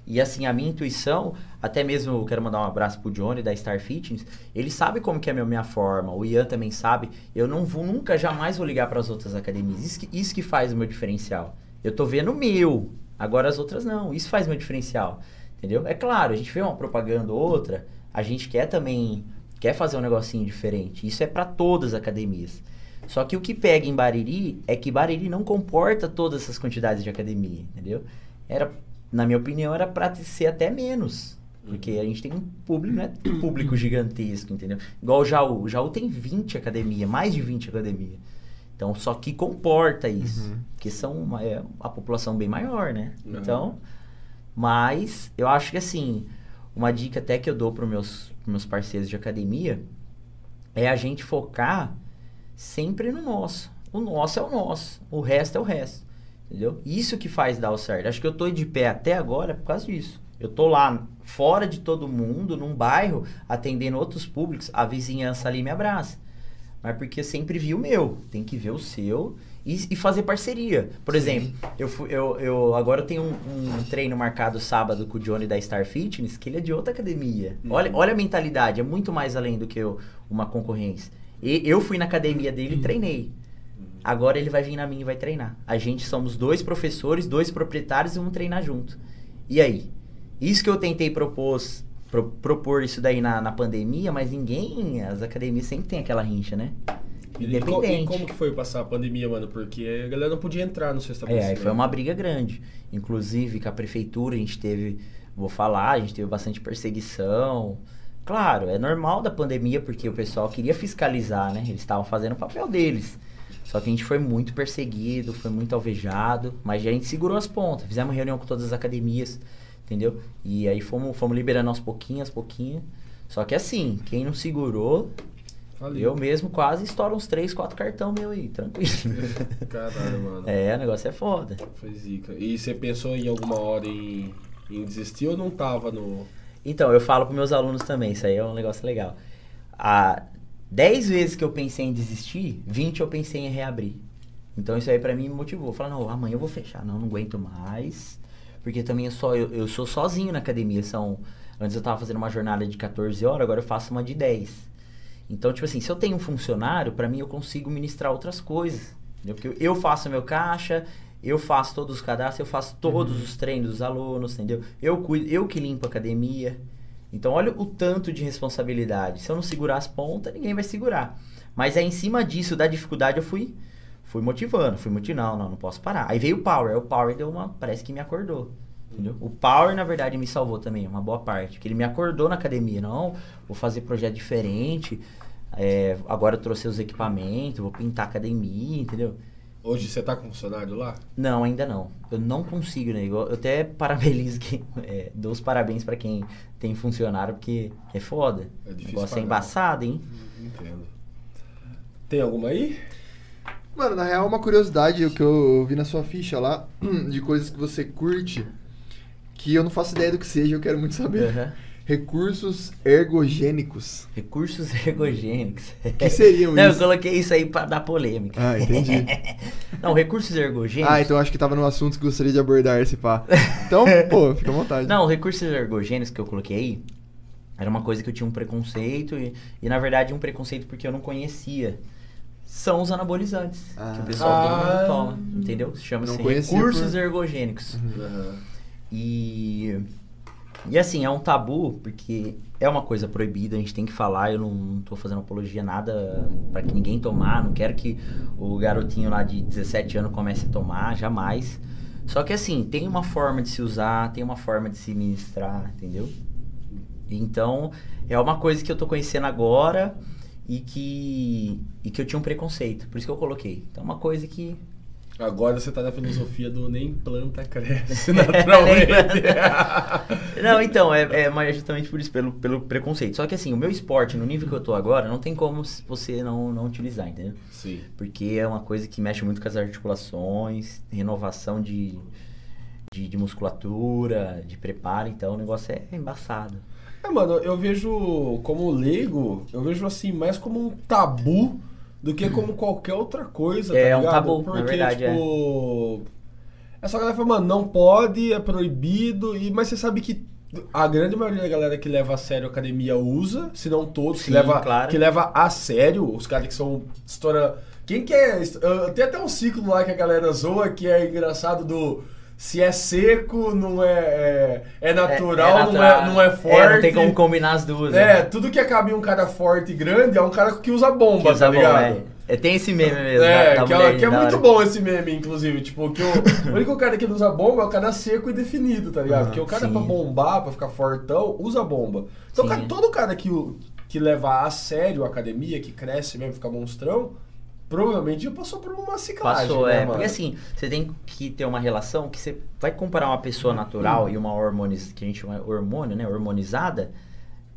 E assim, a minha intuição, até mesmo eu quero mandar um abraço pro Johnny da Star Fitness, ele sabe como que é a minha, minha forma, o Ian também sabe. Eu não vou, nunca, jamais vou ligar para as outras academias. Isso que, isso que faz o meu diferencial. Eu tô vendo o meu, agora as outras não. Isso faz meu diferencial, entendeu? É claro, a gente vê uma propaganda ou outra, a gente quer também, quer fazer um negocinho diferente. Isso é para todas as academias. Só que o que pega em Bariri é que Bariri não comporta todas essas quantidades de academia, entendeu? Era, na minha opinião, era pra ser até menos. Porque a gente tem um público, não é um público gigantesco, entendeu? Igual o Jaú. O Jaú tem 20 academias, mais de 20 academias. Então, só que comporta isso. Uhum. Porque são uma, é a população bem maior, né? Uhum. Então, mas eu acho que assim, uma dica até que eu dou para meus, pros meus parceiros de academia é a gente focar sempre no nosso. O nosso é o nosso, o resto é o resto. Entendeu? Isso que faz dar o certo. Acho que eu tô de pé até agora por causa disso. Eu tô lá fora de todo mundo, num bairro, atendendo outros públicos, a vizinhança ali me abraça. Mas porque eu sempre vi o meu, tem que ver o seu e, e fazer parceria. Por exemplo, eu, fui, eu, eu agora eu tenho um, um treino marcado sábado com o Johnny da Star Fitness, que ele é de outra academia. Olha, olha a mentalidade, é muito mais além do que eu- uma concorrência. E eu fui na academia dele e treinei. Agora ele vai vir na minha e vai treinar. A gente somos dois professores, dois proprietários e vamos treinar junto. E aí? Isso que eu tentei propôs, pro- propor isso daí na, na pandemia, mas ninguém, as academias sempre tem aquela rincha, né? Independente. e como que foi passar a pandemia, mano? Porque a galera não podia entrar no seu É, estabelecimento. aí foi uma briga grande. Inclusive com a prefeitura a gente teve, vou falar, a gente teve bastante perseguição. Claro, é normal da pandemia, porque o pessoal queria fiscalizar, né? Eles estavam fazendo o papel deles. Só que a gente foi muito perseguido, foi muito alvejado, mas a gente segurou as pontas. Fizemos reunião com todas as academias, entendeu? E aí fomos, fomos liberando aos pouquinhos, aos pouquinhos. Só que assim, quem não segurou, eu mesmo quase estouro uns 3, 4 cartão meu aí, tranquilo. Caralho, mano. é, o negócio é foda. Foi zica. E você pensou em alguma hora em, em desistir ou não tava no. Então, eu falo para meus alunos também, isso aí é um negócio legal. A 10 vezes que eu pensei em desistir, 20 eu pensei em reabrir. Então isso aí pra mim me motivou. Falar, não, amanhã eu vou fechar. Não, não aguento mais. Porque também eu, só, eu, eu sou sozinho na academia. São, antes eu tava fazendo uma jornada de 14 horas, agora eu faço uma de 10. Então, tipo assim, se eu tenho um funcionário, pra mim eu consigo ministrar outras coisas. Entendeu? Porque eu faço meu caixa, eu faço todos os cadastros, eu faço todos os treinos dos alunos, entendeu? Eu cuido, eu que limpo a academia. Então, olha o tanto de responsabilidade. Se eu não segurar as pontas, ninguém vai segurar. Mas aí, em cima disso, da dificuldade, eu fui, fui motivando. Fui motivando, não, não, não posso parar. Aí veio o Power. O Power deu uma... Parece que me acordou. Entendeu? O Power, na verdade, me salvou também, uma boa parte. Porque ele me acordou na academia. Não, vou fazer projeto diferente. é, agora eu trouxe os equipamentos, vou pintar a academia, entendeu? Hoje você tá com funcionário lá? Não, ainda não. Eu não consigo, né? Eu eu até parabenizo, quem, é, dou os parabéns pra quem tem funcionário, porque é foda. É o difícil negócio é embaçado, hein? Entendo. Tem alguma aí? Mano, na real, uma curiosidade o que eu vi na sua ficha lá, de coisas que você curte, que eu não faço ideia do que seja, eu quero muito saber. Aham. Recursos ergogênicos. Recursos ergogênicos. Que seriam Não, eu isso? coloquei isso aí pra dar polêmica. Ah, entendi. Não, recursos ergogênicos. Ah, então acho que tava no assunto que gostaria de abordar esse pá. Então, pô, fica à vontade. Não, recursos ergogênicos que eu coloquei aí era uma coisa que eu tinha um preconceito e, e na verdade um preconceito porque eu não conhecia. São os anabolizantes Ah. que o pessoal Ah. todo mundo toma, entendeu? Chama-se recursos por- ergogênicos. Aham. E e assim, é um tabu porque é uma coisa proibida, a gente tem que falar, eu não, não tô fazendo apologia nada pra que ninguém tomar, não quero que o garotinho lá de 17 anos comece a tomar, jamais. Só que assim, tem uma forma de se usar, tem uma forma de se ministrar, entendeu? Então, é uma coisa que eu tô conhecendo agora e que e que eu tinha um preconceito, por isso que eu coloquei. Então, é uma coisa que Agora você tá na filosofia do nem planta cresce naturalmente. Não, então, é, é mas justamente por isso, pelo, pelo preconceito. Só que assim, o meu esporte, no nível que eu tô agora, não tem como você não, não utilizar, entendeu? Sim. Porque é uma coisa que mexe muito com as articulações, renovação de, de, de musculatura, de preparo, então o negócio é embaçado. É, mano, eu vejo como leigo, eu vejo assim, mais como um tabu do que como qualquer outra coisa, É, tá um ligado? tabu, na Porque, verdade, tipo... É só a galera fala, mano, não pode, é proibido, e, mas você sabe que a grande maioria da galera que leva a sério a academia usa, se não todos, que Sim, leva, claro. que leva a sério, os caras que são estoura... Quem que é? Tem até um ciclo lá que a galera zoa, que é engraçado do... Se é seco, não é, é, é natural, não, é, não é forte. É, não tem como combinar as duas. É, né? tudo que acaba em um cara forte e grande é um cara que usa bomba, Que usa tá ligado? é. É, Tem esse meme mesmo. É, da- da que, é, que é muito bom esse meme, inclusive. Tipo, que o, o único cara que não usa bomba é o cara seco e definido, tá ligado? Ah, Porque o cara sim. pra bombar, pra ficar fortão, usa bomba. Então, cara, todo cara que, que leva a sério a academia, que cresce mesmo, fica monstrão, provavelmente já passou por uma ciclagem, Passou, né, é. mano? Porque assim, você tem que ter uma relação que você vai comparar uma pessoa Hum. natural e uma hormônios, que a gente chama hormônio, né? Hormonizada.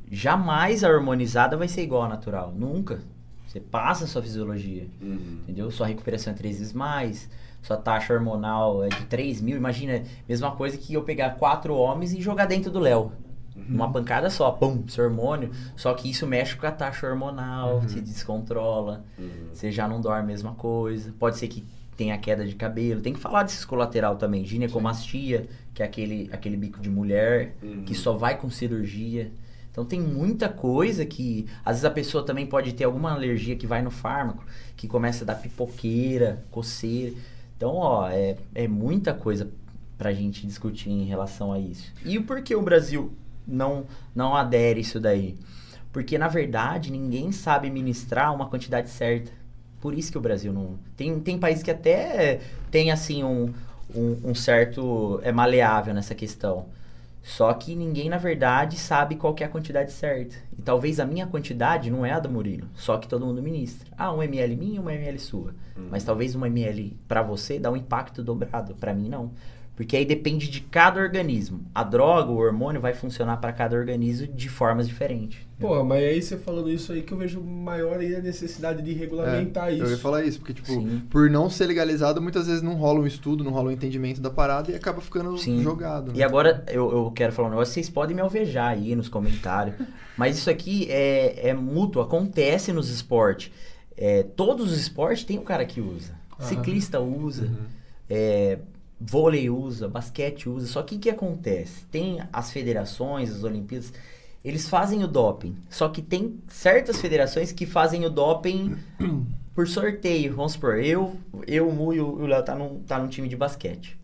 Jamais a hormonizada vai ser igual à natural. Nunca. Você passa a sua fisiologia. Uhum. Entendeu? Sua recuperação é três vezes mais. Sua taxa hormonal é de 3 mil. Imagina, mesma coisa que eu pegar quatro homens e jogar dentro do Léo. Numa pancada só, pum, seu hormônio. Só que isso mexe com a taxa hormonal, se descontrola. Uhum. Você já não dorme a mesma coisa. Pode ser que tenha queda de cabelo. Tem que falar desses colateral também. Ginecomastia, que é aquele, aquele bico de mulher, Uhum. que só vai com cirurgia. Então tem muita coisa que. Às vezes a pessoa também pode ter alguma alergia que vai no fármaco, que começa a dar pipoqueira, coceira. Então, ó, é, é muita coisa pra gente discutir em relação a isso. E o porquê o Brasil não, não adere isso daí? Porque, na verdade, ninguém sabe ministrar uma quantidade certa. Por isso que o Brasil não. Tem, tem países que até tem, assim, um, um, um certo. É maleável nessa questão. Só que ninguém, na verdade, sabe qual é a quantidade certa. E talvez a minha quantidade não é a do Murilo, só que todo mundo ministra. Ah, um ml minha, um ml sua. Mas talvez um ml pra você dá um impacto dobrado, pra mim não. Porque aí depende de cada organismo. A droga, o hormônio vai funcionar pra cada organismo de formas diferentes. Porra, mas aí você falando isso aí que eu vejo maior aí a necessidade de regulamentar É, isso. Eu ia falar isso, porque, tipo, Sim. por não ser legalizado, muitas vezes não rola um estudo, não rola um entendimento da parada e acaba ficando Sim. jogado. né? E agora eu, eu quero falar um negócio, vocês podem me alvejar aí nos comentários. Mas isso aqui é, é mútuo, acontece nos esportes. É, todos os esportes tem um cara que usa. Ciclista usa, Uhum. é, vôlei usa, basquete usa. Só que o que acontece? Tem as federações, as Olimpíadas, eles fazem o doping. Só que tem certas federações que fazem o doping por sorteio. Vamos supor, eu, eu o Mu e o Léo tá num, tá num time de basquete.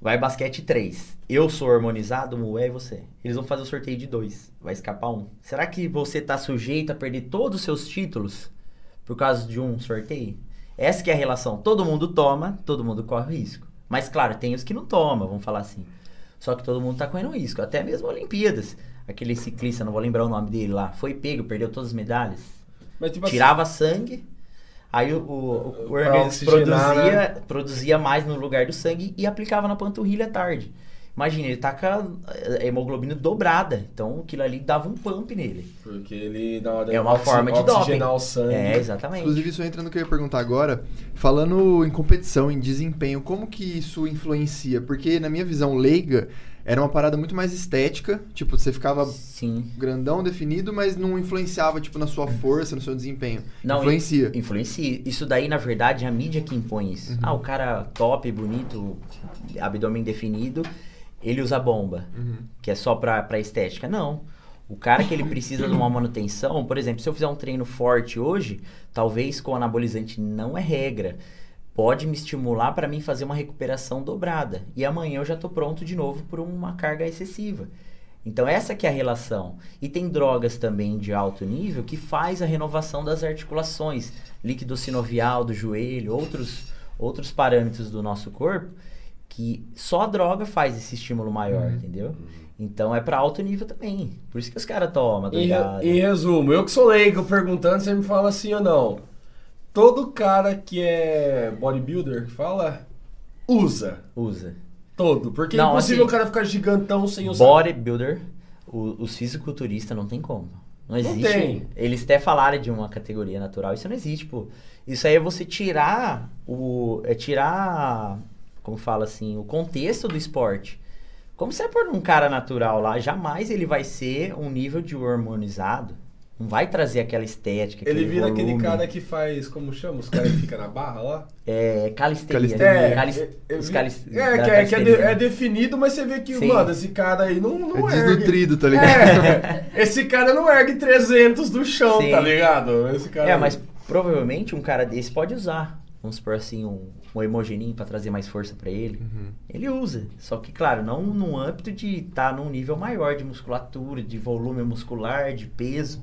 Vai basquete 3. Eu sou harmonizado, o Mu é e você. Eles vão fazer o sorteio de dois. Vai escapar um. Será que você tá sujeito a perder todos os seus títulos por causa de um sorteio? Essa que é a relação. Todo mundo toma, todo mundo corre risco. Mas claro, tem os que não tomam, vamos falar assim. Só que todo mundo tá correndo risco. Até mesmo Olimpíadas. Aquele ciclista, não vou lembrar o nome dele lá, foi pego, perdeu todas as medalhas. Mas, tipo assim, Tirava sangue, aí o, o, o organismo produzia, né? produzia mais no lugar do sangue e aplicava na panturrilha tarde. Imagina, ele tá com a hemoglobina dobrada. Então aquilo ali dava um pump nele. Porque ele na hora É uma oxi- forma de oxigenar doping. o sangue. É, exatamente. Inclusive, isso entra no que eu ia perguntar agora. Falando em competição, em desempenho, como que isso influencia? Porque, na minha visão leiga, era uma parada muito mais estética. Tipo, você ficava Sim. grandão, definido, mas não influenciava, tipo, na sua força, no seu desempenho. Não, Influencia. in- Influencia. Isso daí, na verdade, é a mídia que impõe isso. Uhum. Ah, o cara top, bonito, abdômen definido, ele usa bomba, Uhum. que é só pra, pra estética. Não. O cara que ele precisa de uma manutenção, por exemplo, se eu fizer um treino forte hoje, talvez com anabolizante não é regra. Pode me estimular para mim fazer uma recuperação dobrada. E amanhã eu já tô pronto de novo por uma carga excessiva. Então essa que é a relação. E tem drogas também de alto nível que faz a renovação das articulações, líquido sinovial do joelho, outros outros parâmetros do nosso corpo que só a droga faz esse estímulo maior, entendeu? Então é para alto nível também. Por isso que os caras tomam, re- doidado. em resumo, eu que sou leigo perguntando, você me fala sim ou não. Todo cara que é bodybuilder, que fala, usa. Usa. Todo. Porque é Não, impossível assim, o cara ficar gigantão sem usar. Bodybuilder, o- os fisiculturistas não tem como. Não existe. tem. Eles até falaram de uma categoria natural. Isso não existe, pô. Isso aí é você tirar o. É tirar. Como fala assim? O contexto do esporte. Como você pôr um cara natural lá, jamais ele vai ser um nível de hormonizado. Não vai trazer aquela estética. Ele aquele vira aquele volume. cara que faz, como chama? Os caras que ficam na barra lá? É, calistenia. Calistenia. Calis- é, é, os é, calis- é, que, é, que é, de- é definido, mas você vê que, Sim. mano, esse cara aí não, não É ergue. desnutrido, tá ligado? É, esse cara não ergue 300 do chão, Sim. tá ligado? Esse cara É, aí. mas provavelmente um cara desse pode usar. Vamos supor assim, um, um hemogenin pra trazer mais força pra ele. Uhum. Ele usa. Só que, claro, não no âmbito de estar num nível maior de musculatura, de volume muscular, de peso.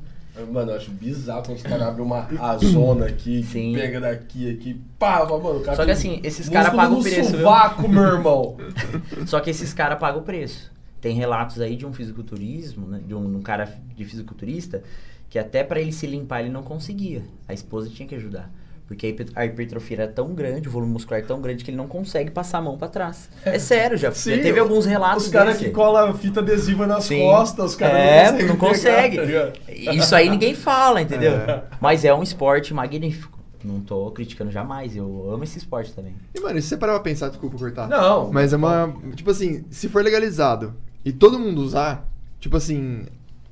Mano, eu acho bizarro quando os caras abrem uma a zona aqui, que Sim. pega daqui, aqui, pá, mano, o cara Só que assim, esses caras pagam o preço, sovaco, meu irmão. Só que esses caras pagam o preço. Tem relatos aí de um fisiculturismo, né, de um, um cara de fisiculturista, que até pra ele se limpar ele não conseguia. A esposa tinha que ajudar. Porque a hiper- a hipertrofia era tão grande, o volume muscular é tão grande que ele não consegue passar a mão pra trás. É sério, já, já Sim, teve alguns relatos Os caras que colam fita adesiva nas Sim. costas, os caras é, não não consegue. tá? Isso aí ninguém fala, entendeu? É. Mas é um esporte magnífico. Não tô criticando jamais, eu amo esse esporte também. E, mano, e se você parar pra pensar, desculpa cortar. Não. Mas é uma. Tipo assim, se for legalizado e todo mundo usar, tipo assim,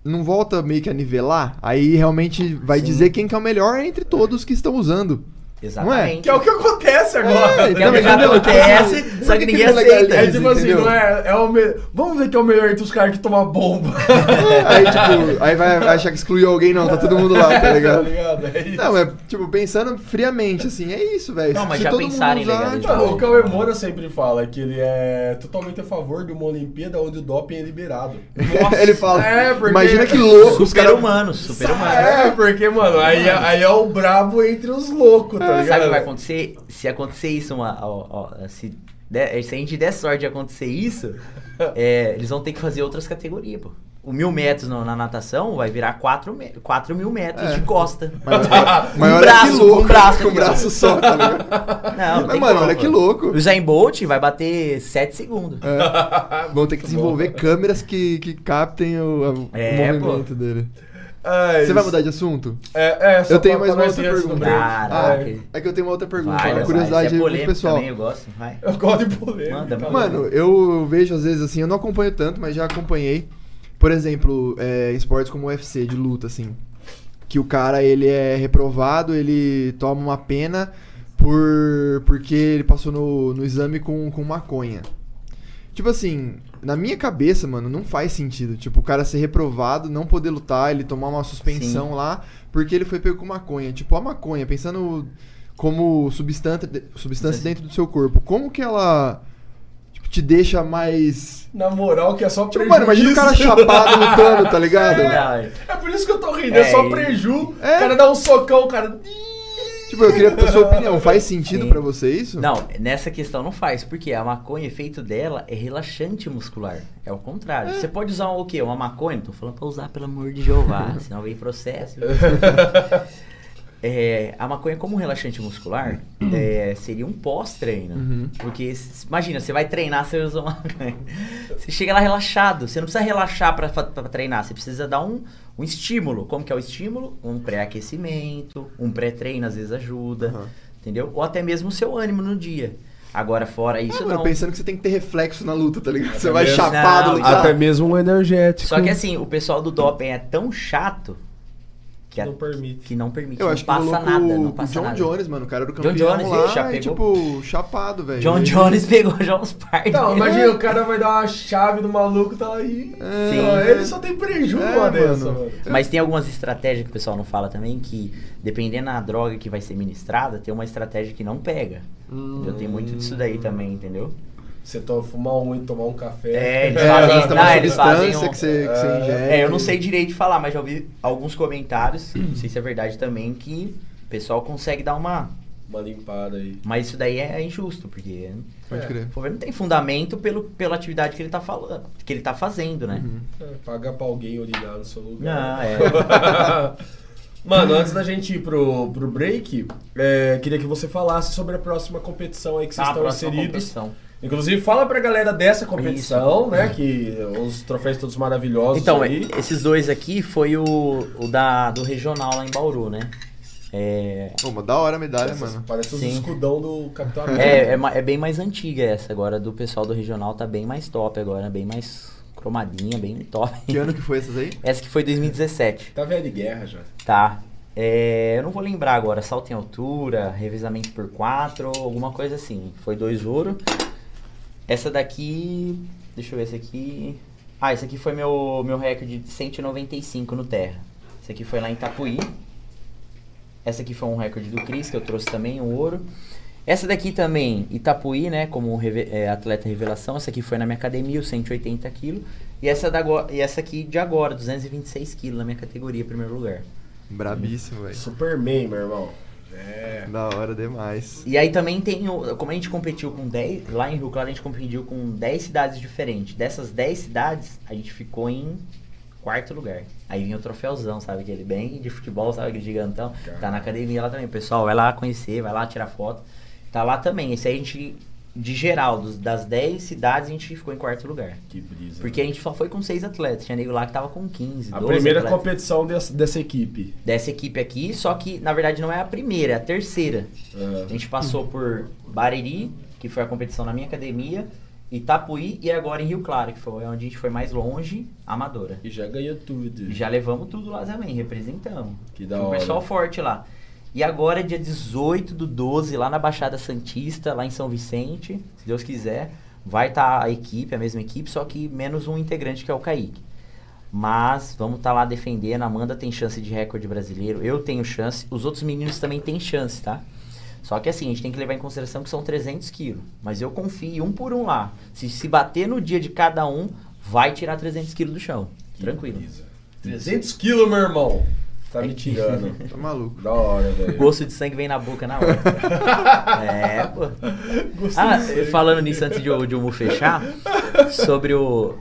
não volta meio que a nivelar, aí realmente vai Sim. dizer quem que é o melhor entre todos que estão usando. Exatamente. Que é o que acontece agora. É, Que é o que? Tipo acontece, assim, só que que ninguém que não aceita. É tipo assim, entendeu? não é, é o me... Vamos ver quem é o melhor entre os caras que tomam bomba. Aí, tipo, aí vai achar que excluiu alguém, não, tá todo mundo lá, tá ligado? É isso. Não, é tipo, pensando friamente, assim, é isso, velho. Não, mas Se já todo mundo pensaram em usar, legalizar. Não, o Cauê Moura sempre fala que ele é totalmente a favor de uma Olimpíada onde o doping é liberado. ele fala. É, porque- Imagina que louco, os Super caras. humano, super humano. É, porque, mano, aí, aí é o brabo entre os loucos, tá ligado? Sabe o que vai acontecer? Se acontecer isso, uma, ó, ó, se de- se a gente der sorte de acontecer isso, é, eles vão ter que fazer outras categorias, pô. O mil metros no- na natação vai virar 4 me quatro mil metros É. de costa. Mas, mas olha braço, que louco, com braço ó. braço só, tá ligado? Não, não mano, olha que pô. louco. O Zayn Bolt vai bater 7 segundos. É, vão ter que desenvolver câmeras que, que captem o, o É, pô. movimento dele. Você vai mudar de assunto? É, é, só Eu tenho mais uma outra pergunta. break. Caraca. É, é que eu tenho uma outra pergunta, Vai, uma vai. curiosidade Isso é pessoal. também, eu gosto. Vai. Eu gosto de polêmica. Manda, manda. Mano, eu vejo às vezes assim, eu não acompanho tanto, mas já acompanhei. Por exemplo, é, esportes como o UFC de luta, assim. Que o cara ele é reprovado, ele toma uma pena por porque ele passou no, no exame com, com maconha. Tipo assim, na minha cabeça, mano, não faz sentido. Tipo, o cara ser reprovado, não poder lutar, ele tomar uma suspensão Sim. lá, porque ele foi pego com maconha. Tipo, a maconha, pensando como substância, substância Sim. dentro do seu corpo, como que ela tipo, te deixa mais. Na moral, que é só Tipo, prejuízo. mano, imagina o cara chapado lutando, tá ligado? Não, é- É por isso que eu tô rindo, é, É, só e- preju. É. O cara dá um socão, o cara. Tipo, eu queria a sua opinião. Faz sentido pra você isso? Não, nessa questão não faz, porque a maconha, o efeito dela é relaxante muscular. É o contrário. Você pode usar o quê? Uma maconha? Não tô falando pra usar, pelo amor de Jeová, senão vem processo. É, a maconha como relaxante muscular é, seria um pós-treino. Uhum. Porque, imagina, você vai treinar, você usa uma maconha. Você chega lá relaxado. Você não precisa relaxar pra treinar. Você precisa dar um, um estímulo. Como que é o estímulo? Um pré-aquecimento, um pré-treino às vezes ajuda. Aham. Entendeu? Ou até mesmo o seu ânimo no dia. Agora, fora isso, Ah, mano, não. pensando que você tem que ter reflexo na luta, tá ligado? Você Até vai mesmo. chapado Não, lutar. Até mesmo um energético. Só que assim, o pessoal do doping é tão chato que, a- Não permite. que não permite. Eu não acho que passa rolou com, nada, não passa John nada. Jones, mano. O cara era o John campeão Jones, lá ele já e, pegou- tipo, chapado, velho. John Jones pegou já uns par Não, imagina, o cara vai dar uma chave no maluco, tá aí. É, Sim. Ó, Ele só tem preju É, dessa, mano. mano. Mas tem algumas estratégias que o pessoal não fala também, que dependendo da droga que vai ser ministrada, tem uma estratégia que não pega. Hum. Eu tenho muito disso daí também, entendeu? Você to- fumar um e tomar um café. É, eles É, fazem- tem não, eles fazem um- que você, que você É, ingere. É, eu não sei direito de falar, mas já ouvi alguns comentários, não sei se é verdade também, que o pessoal consegue dar uma. Uma limpada aí. Mas isso daí é injusto, porque Pode crer. for ver, não tem fundamento pelo, pela atividade que ele tá falando, que ele tá fazendo, né? Uhum. É, pagar pra alguém urinar no seu Não, lugar. é. Mano, antes da gente ir pro, pro break, é, queria que você falasse sobre a próxima competição aí que vocês Tá, estão próxima inseridos. competição. Inclusive, fala pra galera dessa competição, né? Que os troféus todos maravilhosos Então, aí. esses dois aqui foi o, o da, do regional lá em Bauru, né? É, Pô, mas da hora a medalha, Essas- mano. Parece os Sim. escudão do Capitão América. é, é, é bem mais antiga essa agora, do pessoal do regional tá bem mais top agora, bem mais cromadinha, bem top. Que ano que foi essas aí? Essa que foi 2017. Tá velho de guerra já. Tá. É, eu não vou lembrar agora, salto em altura, revezamento por quatro, alguma coisa assim. Foi dois ouro. Essa daqui. Deixa eu ver essa aqui. Ah, esse aqui foi meu, meu recorde de 195 no terra. Esse aqui foi lá em Itapuí. Essa aqui foi um recorde do Cris, que eu trouxe também, um ouro. Essa daqui também, Itapuí, né, como reve- é, atleta revelação. Essa aqui foi na minha academia, os 180 quilos. E essa, da, e essa aqui de agora, 226 quilos na minha categoria, primeiro lugar. Brabíssimo, velho. Superman, meu irmão. É. Da hora demais. E aí também tem, o, como a gente competiu com 10, lá em Rio Claro a gente competiu com 10 cidades diferentes. Dessas 10 cidades, a gente ficou em quarto lugar. Aí vinha o troféuzão, sabe? Aquele bem de futebol, sabe? Aquele gigantão. Tá na academia lá também. Pessoal, vai lá conhecer, vai lá tirar foto. Tá lá também. Esse aí a gente, de geral, dos, das 10 cidades, a gente ficou em quarto lugar. Que brisa. Porque a gente só foi com 6 atletas. Tinha nego lá que tava com 15, a 12 primeira atletas. competição dessa, dessa equipe. Dessa equipe aqui, só que na verdade não é a primeira, é a terceira. Ah, A gente passou por Bariri, que foi a competição na minha academia, Itapuí e agora em Rio Claro, que foi onde a gente foi mais longe, amadora. e já ganhou tudo. E já levamos tudo lá também, representamos. Que da Tinha um hora. pessoal forte lá. E agora, dia 18 do 12, lá na Baixada Santista, lá em São Vicente, se Deus quiser, vai estar a equipe, a mesma equipe, só que menos um integrante que é o Kaique. Mas vamos estar lá defendendo. A Amanda tem chance de recorde brasileiro. Eu tenho chance. Os outros meninos também têm chance, tá? Só que assim, a gente tem que levar em consideração que são 300 quilos. Mas eu confio um por um lá. Se se bater no dia de cada um, vai tirar 300 quilos do chão. Que Tranquilo. brisa. 300 quilos, meu irmão. Tá me tirando. Tá maluco. da hora, O velho. gosto de sangue vem na boca na hora. é, pô. Ah, falando nisso antes de o, de o Mu fechar, sobre o.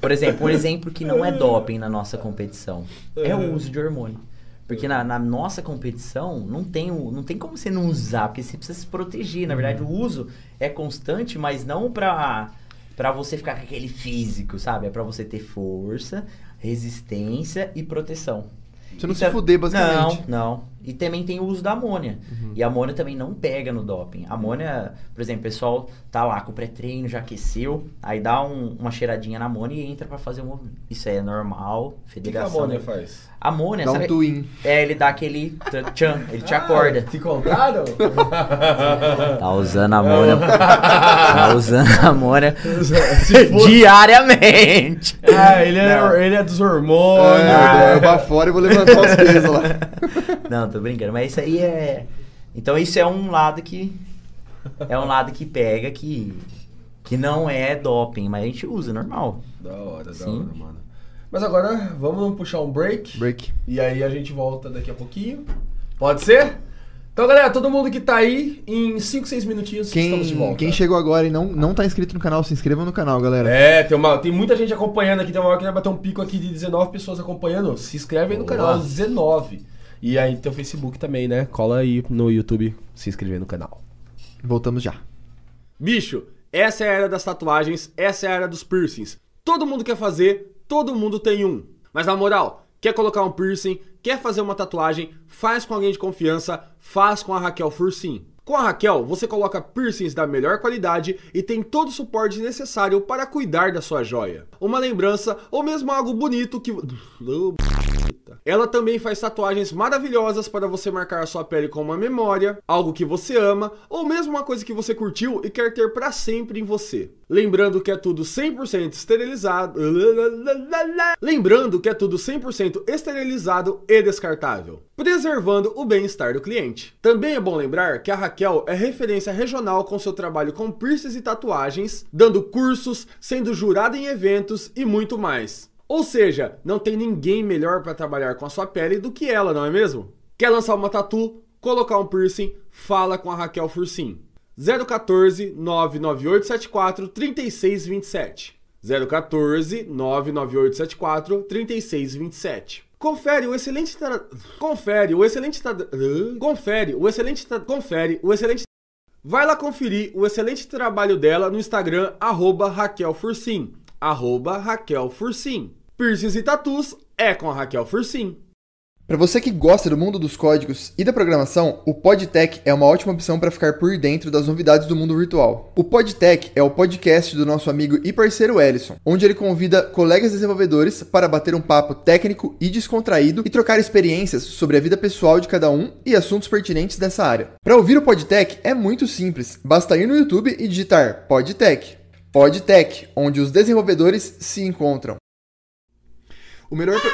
Por exemplo, um exemplo que não é doping na nossa competição é o uso de hormônio. Porque na, na nossa competição não tem, o- não tem como você não usar, porque você precisa se proteger. Na verdade, o uso é constante, mas não pra, pra você ficar com aquele físico, sabe? É pra você ter força, resistência e proteção. Você não E se tam- fuder, basicamente. Não, não. E também tem o uso da amônia. E a amônia também não pega no doping. A amônia, por exemplo, o pessoal tá lá com o pré-treino, já aqueceu, aí dá um- uma cheiradinha na amônia e entra pra fazer um movimento. Isso é normal, O que, que a federação. Mônia faz? Amônia, Dá um sabe? twin. É, ele dá aquele tchan, ele te acorda. Ah, te contaram? Tá usando a amônia. tá usando a amônia fosse- diariamente. Ah, ele é, Não. ele é dos hormônios. É, eu vou pra fora e vou levantar os pesos lá. Não, tô brincando. Mas isso aí é. Então isso é um lado que. É um lado que pega que. Que não é doping, mas a gente usa normal. Da hora, da Sim. hora, mano. Mas agora vamos puxar um break. Break. E aí a gente volta daqui a pouquinho. Pode ser? Então, galera, todo mundo que tá aí, em 5, 6 minutinhos estamos de Quem, volta. quem chegou agora e não, não tá inscrito no canal, se inscreva no canal, galera. É, tem, uma, tem muita gente acompanhando aqui. Tem uma hora que vai bater um pico aqui de 19 pessoas acompanhando. Se inscreve aí no canal, 19. E aí tem o Facebook também, né? Cola aí no YouTube, se inscrever no canal. Voltamos já. Bicho, essa é a era das tatuagens, essa é a era dos piercings. Todo mundo quer fazer, todo mundo tem um. Mas na moral, quer colocar um piercing, quer fazer uma tatuagem, faz com alguém de confiança, faz com a Raquel Fursim. Com a Raquel, você coloca piercings da melhor qualidade e tem todo o suporte necessário para cuidar da sua joia. Uma lembrança ou mesmo algo bonito que. Oh, ela também faz tatuagens maravilhosas para você marcar a sua pele com uma memória, algo que você ama, ou mesmo uma coisa que você curtiu e quer ter para sempre em você. Lembrando que é tudo 100% esterilizado. Lembrando que é tudo 100% esterilizado e descartável, preservando o bem-estar do cliente. Também é bom lembrar que a Raquel é referência regional com seu trabalho com piercings e tatuagens, dando cursos, sendo jurada em eventos e muito mais. Ou seja, não tem ninguém melhor para trabalhar com a sua pele do que ela, não é mesmo? Quer lançar uma tatu, colocar um piercing? Fala com a Raquel Fursim. 014 99874 3627. 014 99874 3627. Confere o excelente tra... Confere o excelente tra... Confere o excelente tra... Confere o excelente Vai lá conferir o excelente trabalho dela no Instagram, arroba Raquel Fursim. Arroba Raquel Fursim. Piercings e tatus é com a Raquel Fursim. Para você que gosta do mundo dos códigos e da programação, o PodTech é uma ótima opção para ficar por dentro das novidades do mundo virtual. O PodTech é o podcast do nosso amigo e parceiro Ellison, onde ele convida colegas desenvolvedores para bater um papo técnico e descontraído e trocar experiências sobre a vida pessoal de cada um e assuntos pertinentes dessa área. Para ouvir o PodTech é muito simples, basta ir no YouTube e digitar PodTech. PodTech, onde os desenvolvedores se encontram. O melhor.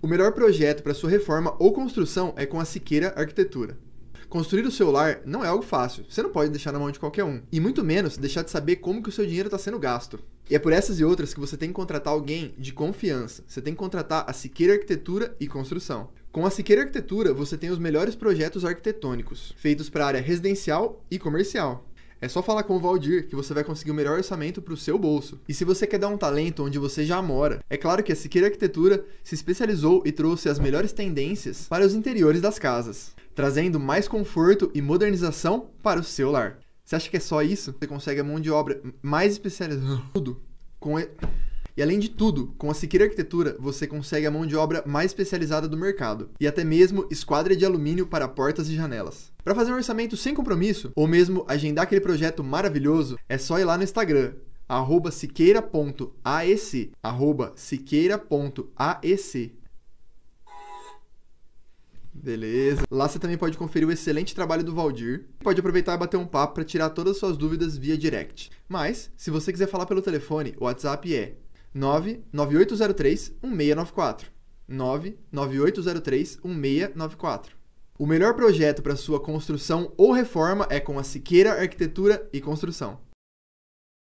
O melhor projeto para sua reforma ou construção é com a Siqueira Arquitetura. Construir o seu lar não é algo fácil, você não pode deixar na mão de qualquer um, e muito menos deixar de saber como que o seu dinheiro está sendo gasto. E é por essas e outras que você tem que contratar alguém de confiança. Você tem que contratar a Siqueira Arquitetura e Construção. Com a Siqueira Arquitetura, você tem os melhores projetos arquitetônicos, feitos para a área residencial e comercial. É só falar com o Valdir que você vai conseguir o melhor orçamento para o seu bolso. E se você quer dar um talento onde você já mora, é claro que a Siqueira Arquitetura se especializou e trouxe as melhores tendências para os interiores das casas, trazendo mais conforto e modernização para o seu lar. Você acha que é só isso? Você consegue a mão de obra mais especializada. Com e... além de tudo, com a Siqueira Arquitetura, você consegue a mão de obra mais especializada do mercado e até mesmo esquadra de alumínio para portas e janelas. Para fazer um orçamento sem compromisso, ou mesmo agendar aquele projeto maravilhoso, é só ir lá no Instagram, arroba siqueira.aec, arroba siqueira.aec. Beleza. Lá você também pode conferir o excelente trabalho do Valdir. Pode aproveitar e bater um papo para tirar todas as suas dúvidas via direct. Mas, se você quiser falar pelo telefone, o WhatsApp é 99803 1694. 99803 1694. O melhor projeto para sua construção ou reforma é com a Siqueira Arquitetura e Construção.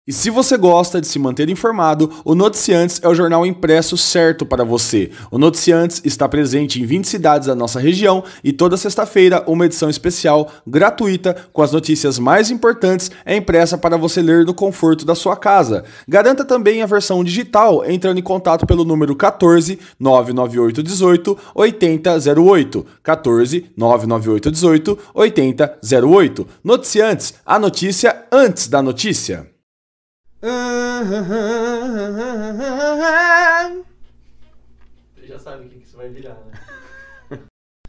E se você gosta de se manter informado, o Noticiantes é o jornal impresso certo para você. O Noticiantes está presente em 20 cidades da nossa região e toda sexta-feira uma edição especial gratuita com as notícias mais importantes é impressa para você ler no conforto da sua casa. Garanta também a versão digital entrando em contato pelo número 14 998 18 8008. 14 998 18 8008. Noticiantes, a notícia antes da notícia. Você já sabe o que que isso vai virar, né?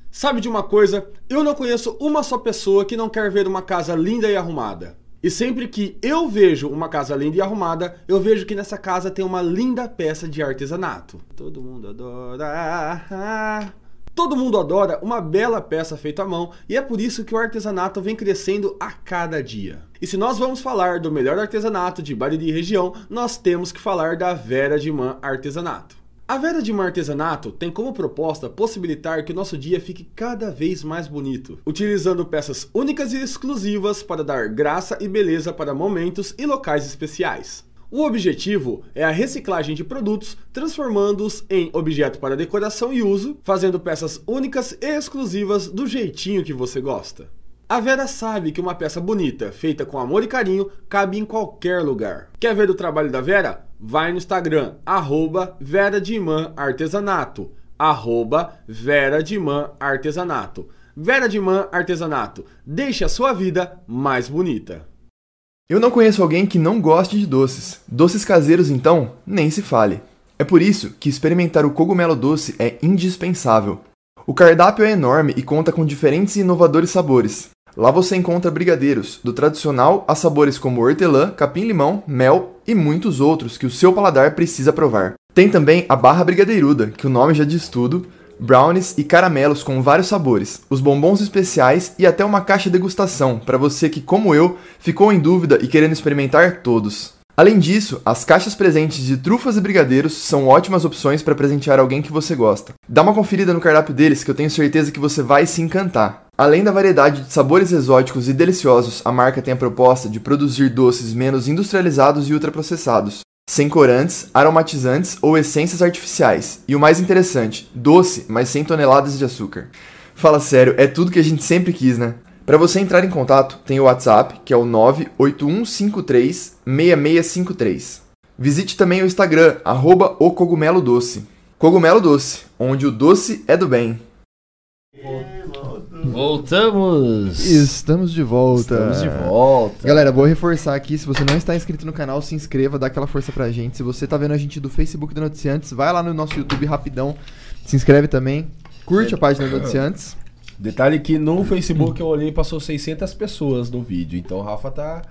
Sabe de uma coisa? Eu não conheço uma só pessoa que não quer ver uma casa linda e arrumada. E sempre que eu vejo uma casa linda e arrumada, eu vejo que nessa casa tem uma linda peça de artesanato. Todo mundo adora. Todo mundo adora uma bela peça feita à mão e é por isso que o artesanato vem crescendo a cada dia. E se nós vamos falar do melhor artesanato de Bariri região, nós temos que falar da Vera de Man Artesanato. A Vera de Man Artesanato tem como proposta possibilitar que o nosso dia fique cada vez mais bonito, utilizando peças únicas e exclusivas para dar graça e beleza para momentos e locais especiais. O objetivo é a reciclagem de produtos, transformando-os em objeto para decoração e uso, fazendo peças únicas e exclusivas do jeitinho que você gosta. A Vera sabe que uma peça bonita, feita com amor e carinho, cabe em qualquer lugar. Quer ver o trabalho da Vera? Vai no Instagram, arroba Vera Imã Artesanato. Arroba Vera Imã Artesanato. Vera Artesanato. Deixe a sua vida mais bonita. Eu não conheço alguém que não goste de doces. Doces caseiros, então, nem se fale. É por isso que experimentar o cogumelo doce é indispensável. O cardápio é enorme e conta com diferentes e inovadores sabores. Lá você encontra brigadeiros, do tradicional a sabores como hortelã, capim-limão, mel e muitos outros que o seu paladar precisa provar. Tem também a barra brigadeiruda, que o nome já diz tudo, brownies e caramelos com vários sabores, os bombons especiais e até uma caixa degustação para você que, como eu, ficou em dúvida e querendo experimentar todos. Além disso, as caixas presentes de trufas e brigadeiros são ótimas opções para presentear alguém que você gosta. Dá uma conferida no cardápio deles que eu tenho certeza que você vai se encantar. Além da variedade de sabores exóticos e deliciosos, a marca tem a proposta de produzir doces menos industrializados e ultraprocessados, sem corantes, aromatizantes ou essências artificiais. E o mais interessante, doce, mas sem toneladas de açúcar. Fala sério, é tudo que a gente sempre quis, né? Para você entrar em contato, tem o WhatsApp, que é o 98153 6653. Visite também o Instagram, arroba o Cogumelo Doce. Cogumelo Doce, onde o doce é do bem. Voltamos! Estamos de volta. Estamos de volta. Galera, vou reforçar aqui, se você não está inscrito no canal, se inscreva, dá aquela força pra gente. Se você tá vendo a gente do Facebook do Noticiantes, vai lá no nosso YouTube rapidão, se inscreve também, curte a página do Noticiantes. Detalhe que no Facebook eu olhei e passou 600 pessoas no vídeo. Então o Rafa tá.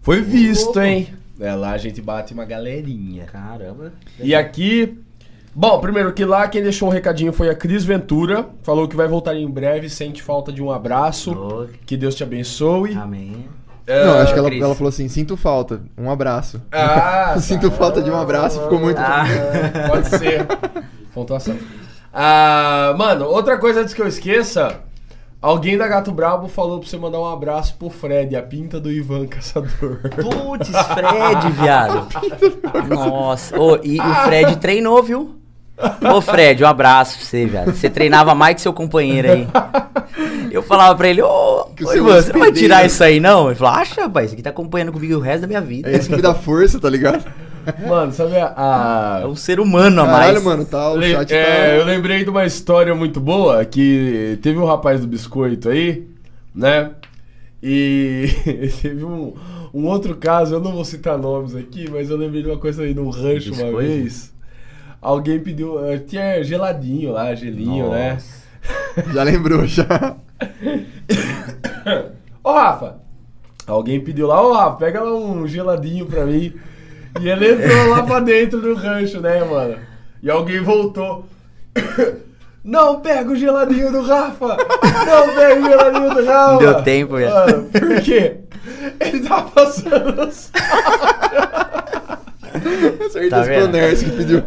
Foi visto, hein? É, lá a gente bate uma galerinha. Caramba. E aqui. Bom, primeiro que lá quem deixou um recadinho foi a Cris Ventura. Falou que vai voltar em breve, sente falta de um abraço. Que Deus te abençoe. Amém. É, não, acho que ela, ela falou assim, sinto falta, um abraço. Ah, Sinto falta de um abraço, ficou muito... Ah. Pode ser. Pontuação. Ah, mano, outra coisa antes que eu esqueça. Alguém da Gato Brabo falou pra você mandar um abraço pro Fred, a pinta do Ivan Caçador. Putz, Fred, viado. Nossa. Ô, e o Fred treinou, viu? Ô, Fred, um abraço pra você, viado. Você treinava mais que seu companheiro aí. Eu falava pra ele, ô, Que o ô seu Ivan, você não vai tirar isso aí, não? Ele falou, acha, rapaz, isso aqui tá acompanhando comigo o resto da minha vida. É isso que me dá força, tá ligado? Mano, sabe a. a- É um ser humano a mais. Caralho, mano, tá, o Le- chat é, eu tá... lembrei de uma história muito boa que teve um rapaz do biscoito aí, né? E teve um, um outro caso, eu não vou citar nomes aqui, mas eu lembrei de uma coisa aí num rancho uma Biscoito? vez. Alguém pediu. eh, Tinha geladinho lá, gelinho, né? Já lembrou, já. Ô Rafa! Alguém pediu lá, ô Rafa, pega lá um geladinho pra mim. E ele entrou lá pra dentro do rancho, né, mano? E alguém voltou. Não pega o geladinho do Rafa! Não pega o geladinho do Rafa! Não deu tempo, velho. Por quê? Ele tava passando. os- Certeza Tá foi o vendo? Que pediu.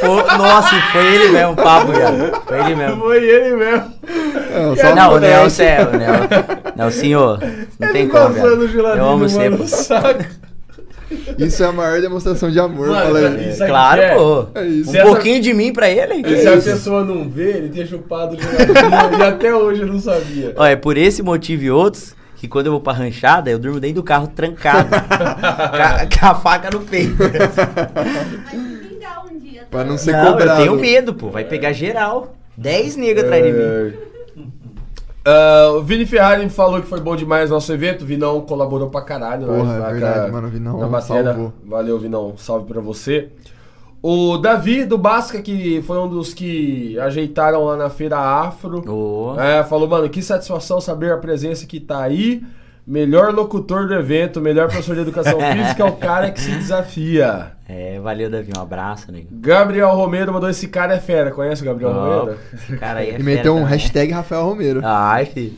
Pô, nossa, e foi ele mesmo, papo, viado. Foi ele mesmo. Foi ele mesmo. Não, só Não, o. Nelson é. O Nel... Não, senhor. Não tem ele como, passando o velho. geladinho Eu amo saco. Isso é a maior demonstração de amor, Mano, é Claro, é. pô. É isso. Um essa- pouquinho de mim pra ele? E se a pessoa não vê, ele tinha chupado o jogador e até hoje eu não sabia. Ó, é por esse motivo e outros que quando eu vou pra ranchada, eu durmo dentro do carro trancado. com, a, com a faca no peito. Vai vingar um dia. Pra não ser Não, eu cobrado. tenho medo, pô. Vai pegar geral. 10 negros atrás de mim. Ah, o Vini Ferrari falou que foi bom demais nosso evento. O Vinão colaborou pra caralho. Porra, nós, é verdade, mano, o Vinão na salvou. Valeu, Vinão. Salve pra você. O Davi do Basca, que foi um dos que ajeitaram lá na feira Afro. Ô. É, falou, mano, que satisfação saber a presença que tá aí. Melhor locutor do evento, melhor professor de educação física é o cara que se desafia. É, valeu, Davi. Um abraço, nego. Gabriel Romero mandou esse cara é fera. Conhece o Gabriel Ó, Romero? esse cara aí é E meteu um também. hashtag Rafael Romero. Ai, filho.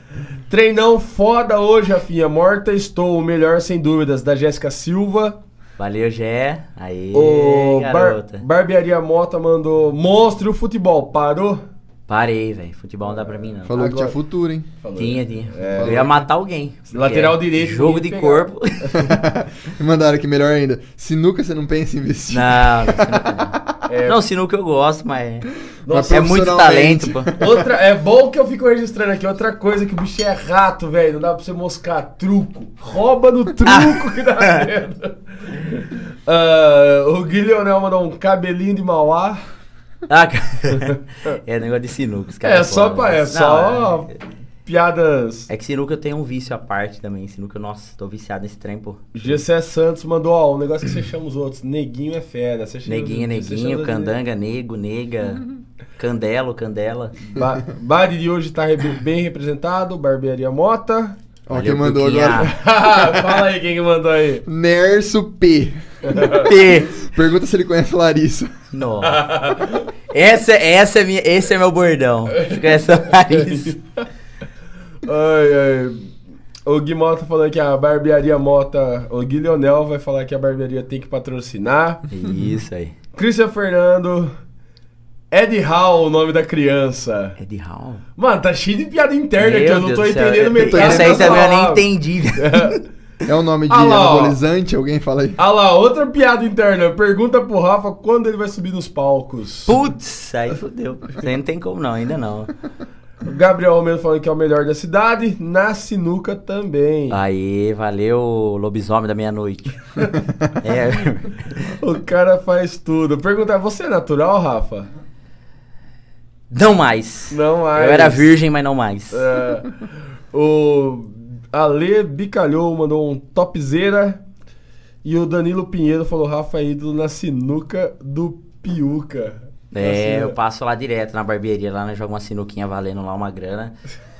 Treinão foda hoje, Rafinha. Morta estou, o melhor sem dúvidas, da Jéssica Silva. Valeu, Gé. Aí, O Bar garota. Barbearia Mota mandou. Mostre o futebol. Parou? Parei, velho. Futebol não dá pra mim, não. Falou que Agora- tinha futuro, hein? Falou. Tinha, tinha. É. Eu ia matar alguém. Lateral Porque direito, Jogo de pegava. corpo. E mandaram aqui melhor ainda. Sinuca você não pensa em investir. não, sinuca não. É. Não, sinuca eu gosto, mas. Nossa, é muito talento, pô. Outra, é bom que eu fico registrando aqui. Outra coisa que o bicho é rato, velho. Não dá pra você moscar. Truco. Rouba no truco que dá medo. Ah, o Guilherme mandou um cabelinho de Mauá. Ah, cara. é negócio de sinuca. os É, só pra, é Não, só é- piadas. É que sinuca eu tenho um vício à parte também. Sinuca, nossa, tô viciado nesse trem, pô. Gessé Santos mandou, ó, um negócio que você chama os outros. Neguinho é fera. Você chama- Neguinho, você neguinho, candanga, nego, nega, candelo, candela. Ba Bari de hoje tá re- bem representado. Barbearia Mota. Ó, Valeu, quem mandou Puquinha. agora. Fala aí quem que mandou aí. Nerso P. P. Pergunta se ele conhece Larissa. Nossa. Essa, essa é minha, esse é meu bordão. Você conhece o nariz? Ai, ai. O Gui Mota falando que a barbearia Mota. O Gui Leonel vai falar que a barbearia tem que patrocinar. Isso aí. Christian Fernando. Ed Hall, o nome da criança. É de Hall. Mano, tá cheio de piada interna que eu não tô entendendo metade. Essa aí também eu nem entendi. É o nome de Ah lá, ó. anabolizante? Alguém fala aí. Ah lá, outra piada interna. Pergunta pro Rafa quando ele vai subir nos palcos. Putz, aí fodeu. Não tem como não, ainda não. O Gabriel Almeida falando que é o melhor da cidade. Na sinuca também. Aí, valeu, lobisomem da meia-noite. é, O cara faz tudo. Pergunta, você é natural, Rafa? não mais. Não mais. Eu era virgem, mas não mais. É, o Ale Bicalhou mandou um topzera. E o Danilo Pinheiro falou: Rafa é ídolo na sinuca do Piuca. É, eu passo lá direto na barbearia, lá nós jogamos uma sinuquinha valendo lá uma grana.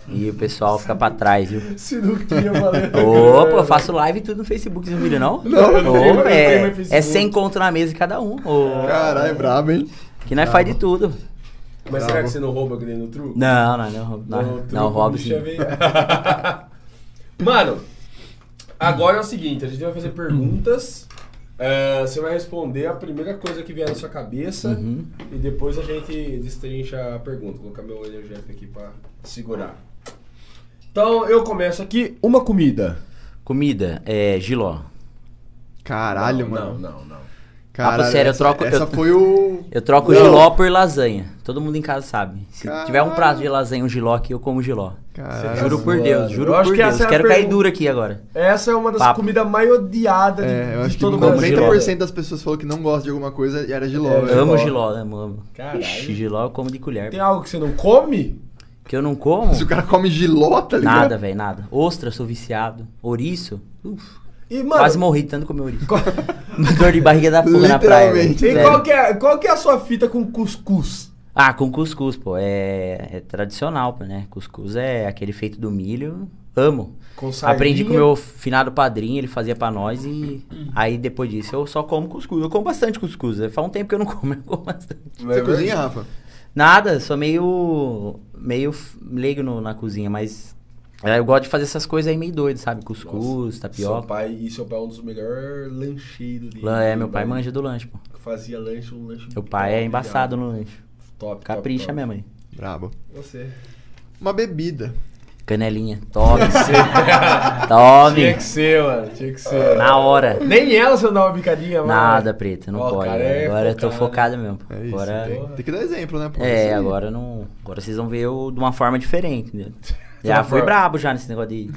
E o pessoal fica pra trás, viu? Sinuquinha valendo. Ô, pô, eu faço live e tudo no Facebook, não não? Não, não eu não é, é 100 conto na mesa de cada um. Ô, Caralho, é brabo, hein? que nós faz de tudo. Mas será que você não rouba que nem no truco? Não, não, não, No não, não, o Rob bicho é sim. Mano, agora é o seguinte: a gente vai fazer perguntas. É, você vai responder a primeira coisa que vier na sua cabeça. Uhum. E depois a gente destrincha a pergunta. Vou colocar meu energético aqui pra segurar. Então eu começo aqui. Uma comida. Comida, é giló. Caralho, não, mano. Não, não, não. Caralho, Ah, sério, eu troco- Essa eu- foi o. Eu troco Não. giló por lasanha. Todo mundo em casa sabe. Se Caralho. tiver um prato de lasanha, um giló aqui, eu como giló. Caralho. Juro por. Deus, juro Eu acho por que Deus. é a Quero cair pergunta. duro aqui agora. Essa é uma das Papo. comidas mais odiadas de, É, eu de acho que todo mundo. 90% das pessoas falou que não gosta de alguma coisa e era giló. É, velho. amo giló. amo, amo. Caralho. Ixi, giló eu como de colher. Tem algo que você não come? Que eu não como? Se o cara come giló, tá ligado? Nada, velho, nada. Ostra, sou viciado. Ouriço? Uf, E, mano, quase morri de tanto comer ouriço. Dor de barriga da porra na praia. E Sério. qual que, é, qual que é a sua fita com cuscuz? Ah, com cuscuz, pô. É, é tradicional, pô, né? Cuscuz é aquele feito do milho. Amo. Com sardinha? Aprendi com o meu finado padrinho, ele fazia pra nós e aí depois disso eu só como cuscuz. Eu como bastante cuscuz. Faz um tempo que eu não como, eu como bastante. Você cozinha, Rafa? Nada, sou meio meio leigo no- na cozinha, mas é, eu gosto de fazer essas coisas aí meio doido, sabe? Cuscuz, Seu tapioca. pai, e seu pai é um dos melhores lancheiros de Lan- É, meu pai manja do lanche, pô. Fazia lanche, um lanche Meu pai é top, embaçado no lanche. Top, top, Capricha top. minha mãe. Brabo. Você. Uma bebida. Canelinha. Tome. Tinha Tome. que ser, mano. Tinha que ser. Na hora. Nem ela você dá uma bicadinha, mano. Nada, preta, não Ó, o pode. cara é agora eu tô focado. focado mesmo. pô. É isso. agora. Tem, tem que dar exemplo, né? pô? É, aí. agora não. Agora vocês vão ver eu de uma forma diferente, entendeu? Já fui forma- brabo já nesse negócio de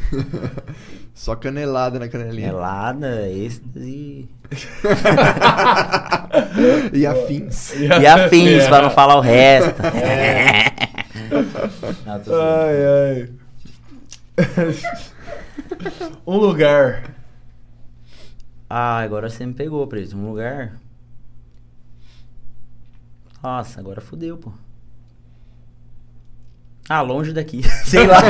Só canelada na canelinha. melada, êxtase E afins. e afins, É. pra não falar o resto. Não, tô zoando. Ai, ai. um lugar. Ah, agora você me pegou, preso. Um lugar. Nossa, agora fudeu, pô. Ah, longe daqui. Sei lá.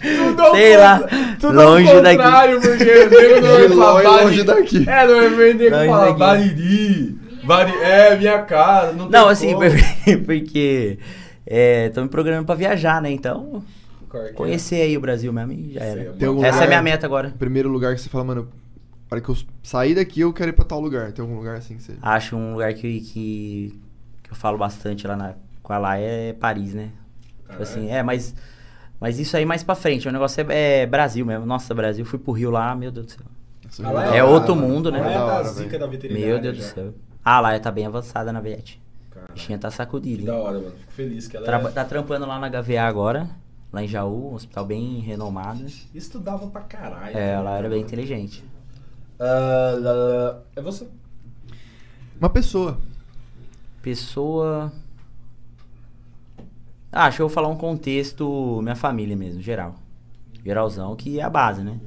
Tudo ao Sei lá. Tudo Longe ao daqui. contrário, porque o nego não vai De falar longe, daqui. É, não nego Longe falar daqui. Bariri. Bari... É, minha casa. Não, Não, tem assim, como. porque. É, tô me programando pra viajar, né? Então, é é? conhecer aí o Brasil mesmo e já era. Essa é lugar- a minha meta agora. Primeiro lugar que você fala, mano, para que eu sair daqui eu quero ir pra tal lugar. Tem algum lugar assim que você. Acho um lugar que, que, que eu falo bastante lá na, com a Lá é Paris, né? Tipo assim, é, mas, mas isso aí mais pra frente. O negócio é, é Brasil mesmo. Nossa, Brasil, fui pro Rio lá, meu Deus do céu. Ah, lá jornada- É outro mundo, né? Lá é Da da zica da veterinária. Meu Deus do já. céu. Ah, lá tá bem avançada na VET. Cara, A bichinha tá que sacudida. da hein? hora, mano. Fico feliz que ela Traba- é... Tá trampando lá na HVA agora, lá em Jaú, um hospital bem renomado. estudava pra caralho. É, ela era ligado? bem inteligente. Lá, lá, É você. Uma pessoa. Pessoa. Ah, acho que eu vou falar um contexto, minha família mesmo, geral. Geralzão, que é a base, né?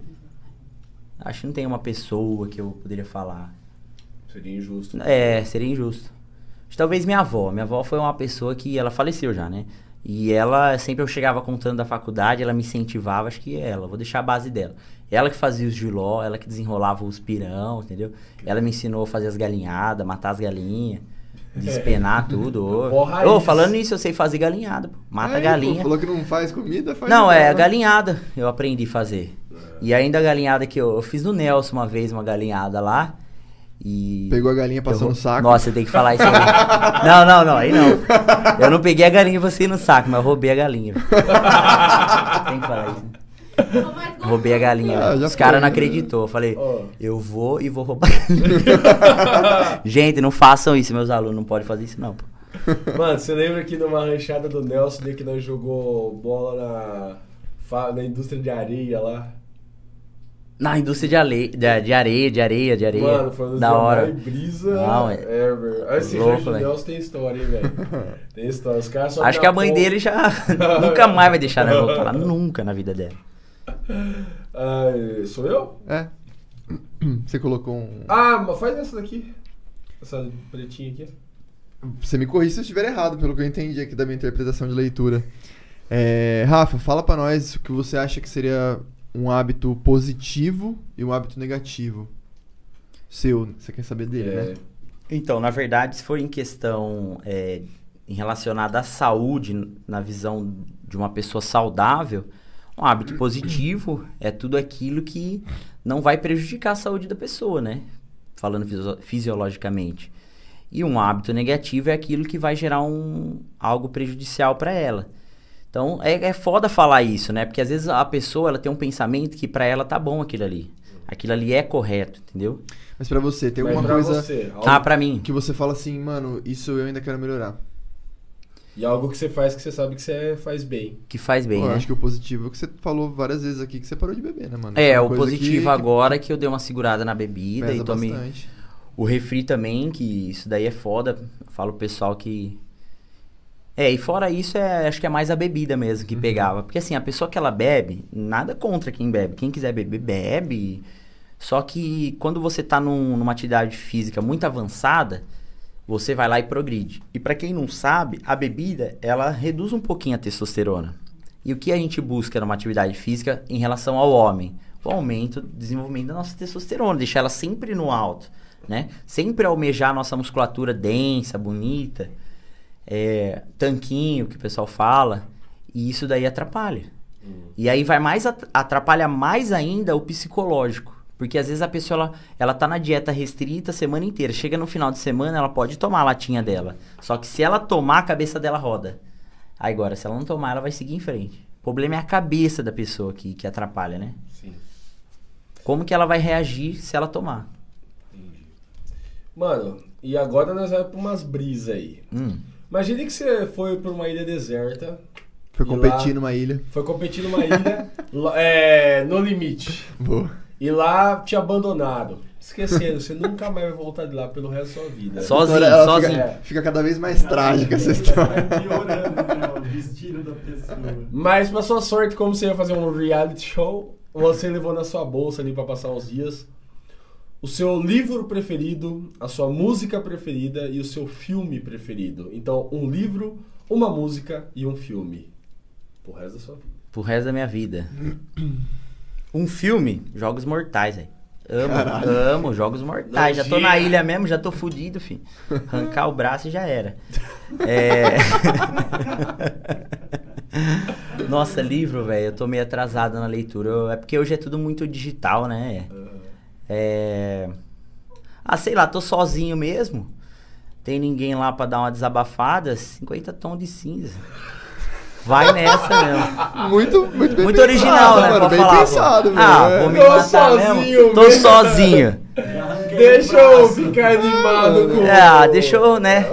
Acho que não tem uma pessoa que eu poderia falar. Seria injusto. É, seria injusto. Talvez minha avó. Minha avó foi uma pessoa que ela faleceu já, né? E ela, sempre eu chegava contando da faculdade, ela me incentivava, acho que é ela, vou deixar a base dela. Ela que fazia os giló, ela que desenrolava os pirão, entendeu? Ela me ensinou a fazer as galinhadas, matar as galinhas, despenar tudo. Ô. Ô, falando nisso, eu sei fazer galinhada, pô. Mata a galinha. Pô, falou que não faz comida, faz Não, é a galinha. galinhada eu aprendi a fazer. E ainda a galinhada que eu, eu fiz no Nelson uma vez, uma galinhada lá. E. Pegou a galinha, passou Eu no vou- saco. Nossa, eu tenho que falar isso aí. não, não, não, aí não. Eu não peguei a galinha e você no saco, mas eu roubei a galinha. Tem que falar isso. Roubei a galinha. Ah, Os caras não né? acreditou. Eu falei, Ó. eu vou e vou roubar a galinha. Gente, não façam isso, meus alunos. Não podem fazer isso, não. pô. Mano, você lembra que numa ranchada do Nelson, que nós jogou bola na, na indústria de areia lá? Na indústria de, ale... de, de areia, de areia, de areia. Mano, foi da hora. mais brisa Não, é- ever. Esse Louco. Nelson tem história, hein, velho? Tem história. Os caras só Acho que a mãe tapam- dele já nunca mais vai deixar nós voltar lá. Nunca na vida dela. Ai, sou eu? É. Você colocou um. Ah, mas faz essa daqui. Essa pretinha aqui. Você me corrige se eu estiver errado, pelo que eu entendi aqui da minha interpretação de leitura. É, Rafa, fala pra nós o que você acha que seria um hábito positivo e um hábito negativo. Seu, você quer saber dele, É, né? Então, na verdade, se for em questão é, em relacionada à saúde, na visão de uma pessoa saudável, um hábito positivo é tudo aquilo que não vai prejudicar a saúde da pessoa, né? Falando fisio- fisiologicamente. E um hábito negativo é aquilo que vai gerar um, algo prejudicial para ela. Então, é, é foda falar isso, né? Porque às vezes a pessoa ela tem um pensamento que para ela tá bom aquilo ali. Aquilo ali é correto, entendeu? Mas pra você, tem alguma coisa você, algo- Ah, pra mim. que você fala assim, mano, isso eu ainda quero melhorar. E algo que você faz que você sabe que você faz bem. Que faz bem, Pô, eu né? acho que o positivo é que você falou várias vezes aqui que você parou de beber, né, mano? É, uma o positivo que- agora é que eu dei uma segurada na que bebida pesa e tomei. bastante. O refri também, que isso daí é foda. Eu falo pro pessoal que. É, e fora isso, é, acho que é mais a bebida mesmo que Uhum. pegava. Porque assim, a pessoa que ela bebe, nada contra quem bebe. Quem quiser beber, bebe. Só que quando você tá num- numa atividade física muito avançada, você vai lá e progride. E pra quem não sabe, a bebida, ela reduz um pouquinho a testosterona. E o que a gente busca numa atividade física em relação ao homem? O aumento, o desenvolvimento da nossa testosterona, deixar ela sempre no alto, né? Sempre almejar a nossa musculatura densa, bonita, é, tanquinho, que o pessoal fala, e isso daí atrapalha. E aí vai mais, at- atrapalha mais ainda o psicológico. Porque às vezes a pessoa, ela, ela tá na dieta restrita a semana inteira. Chega no final de semana, ela pode tomar a latinha dela. Só que se ela tomar, a cabeça dela roda. Aí agora, se ela não tomar, ela vai seguir em frente. problema é a cabeça da pessoa que, que atrapalha, né? Sim. Como que ela vai reagir se ela tomar? Mano, e agora nós vamos pra umas brisas aí. Hum. Imagine que você foi pra uma ilha deserta, Foi competir lá- numa ilha. foi competir numa ilha é, no limite. Boa. E lá te abandonaram. Esqueceram, você nunca mais vai voltar de lá pelo resto da sua vida. Sozinho, Ela fica- sozinho. Fica, cada vez mais trágica essa história. Vai piorando né, o destino da pessoa. Mas pra sua sorte, como você ia fazer um reality show, você levou na sua bolsa ali pra passar uns dias o seu livro preferido, a sua música preferida e o seu filme preferido. Então, um livro, uma música e um filme. Pro resto da sua vida. Pro resto da minha vida. Um filme, Jogos Mortais, velho. Amo, amo Jogos Mortais. Já tô na Nojento. ilha mesmo, já tô fudido, filho. Arrancar o braço e já era. É... Nossa, livro, velho, eu tô meio atrasado na leitura. Eu- É porque hoje é tudo muito digital, né? É... Ah, sei lá, tô sozinho mesmo. Tem ninguém lá pra dar uma desabafada. 50 tons de cinza. Vai nessa mesmo. Muito, muito bem Muito pensado, original, né? Mano, bem falar, pensado, pô. mano. Ah, vou me Tô matar sozinho mesmo. Tô sozinho. Deixa eu ficar animado com Ah, deixa eu, né?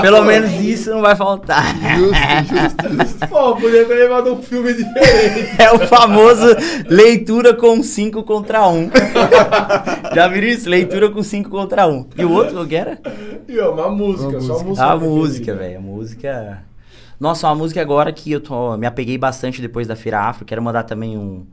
Pelo menos isso não vai faltar. Justo, justo, justo. Pô, podia ter levado um filme diferente. É o famoso leitura com 5 contra 1. Um. Já viram isso? Leitura com 5 contra 1. Um. E o outro, qual que era? E uma música, Uma só música. música. A preferida. música, velho. A música. Nossa, uma música agora que eu tô, me apeguei bastante depois da Feira Afro. Quero mandar também um.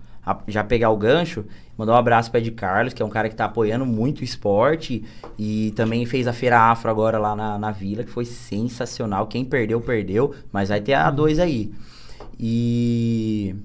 Já pegar o gancho, mandar um abraço pro Ed Carlos, que é um cara que tá apoiando muito o esporte. E também fez a Feira Afro agora lá na, na vila, que foi sensacional. Quem perdeu, perdeu. Mas vai ter a dois aí. E.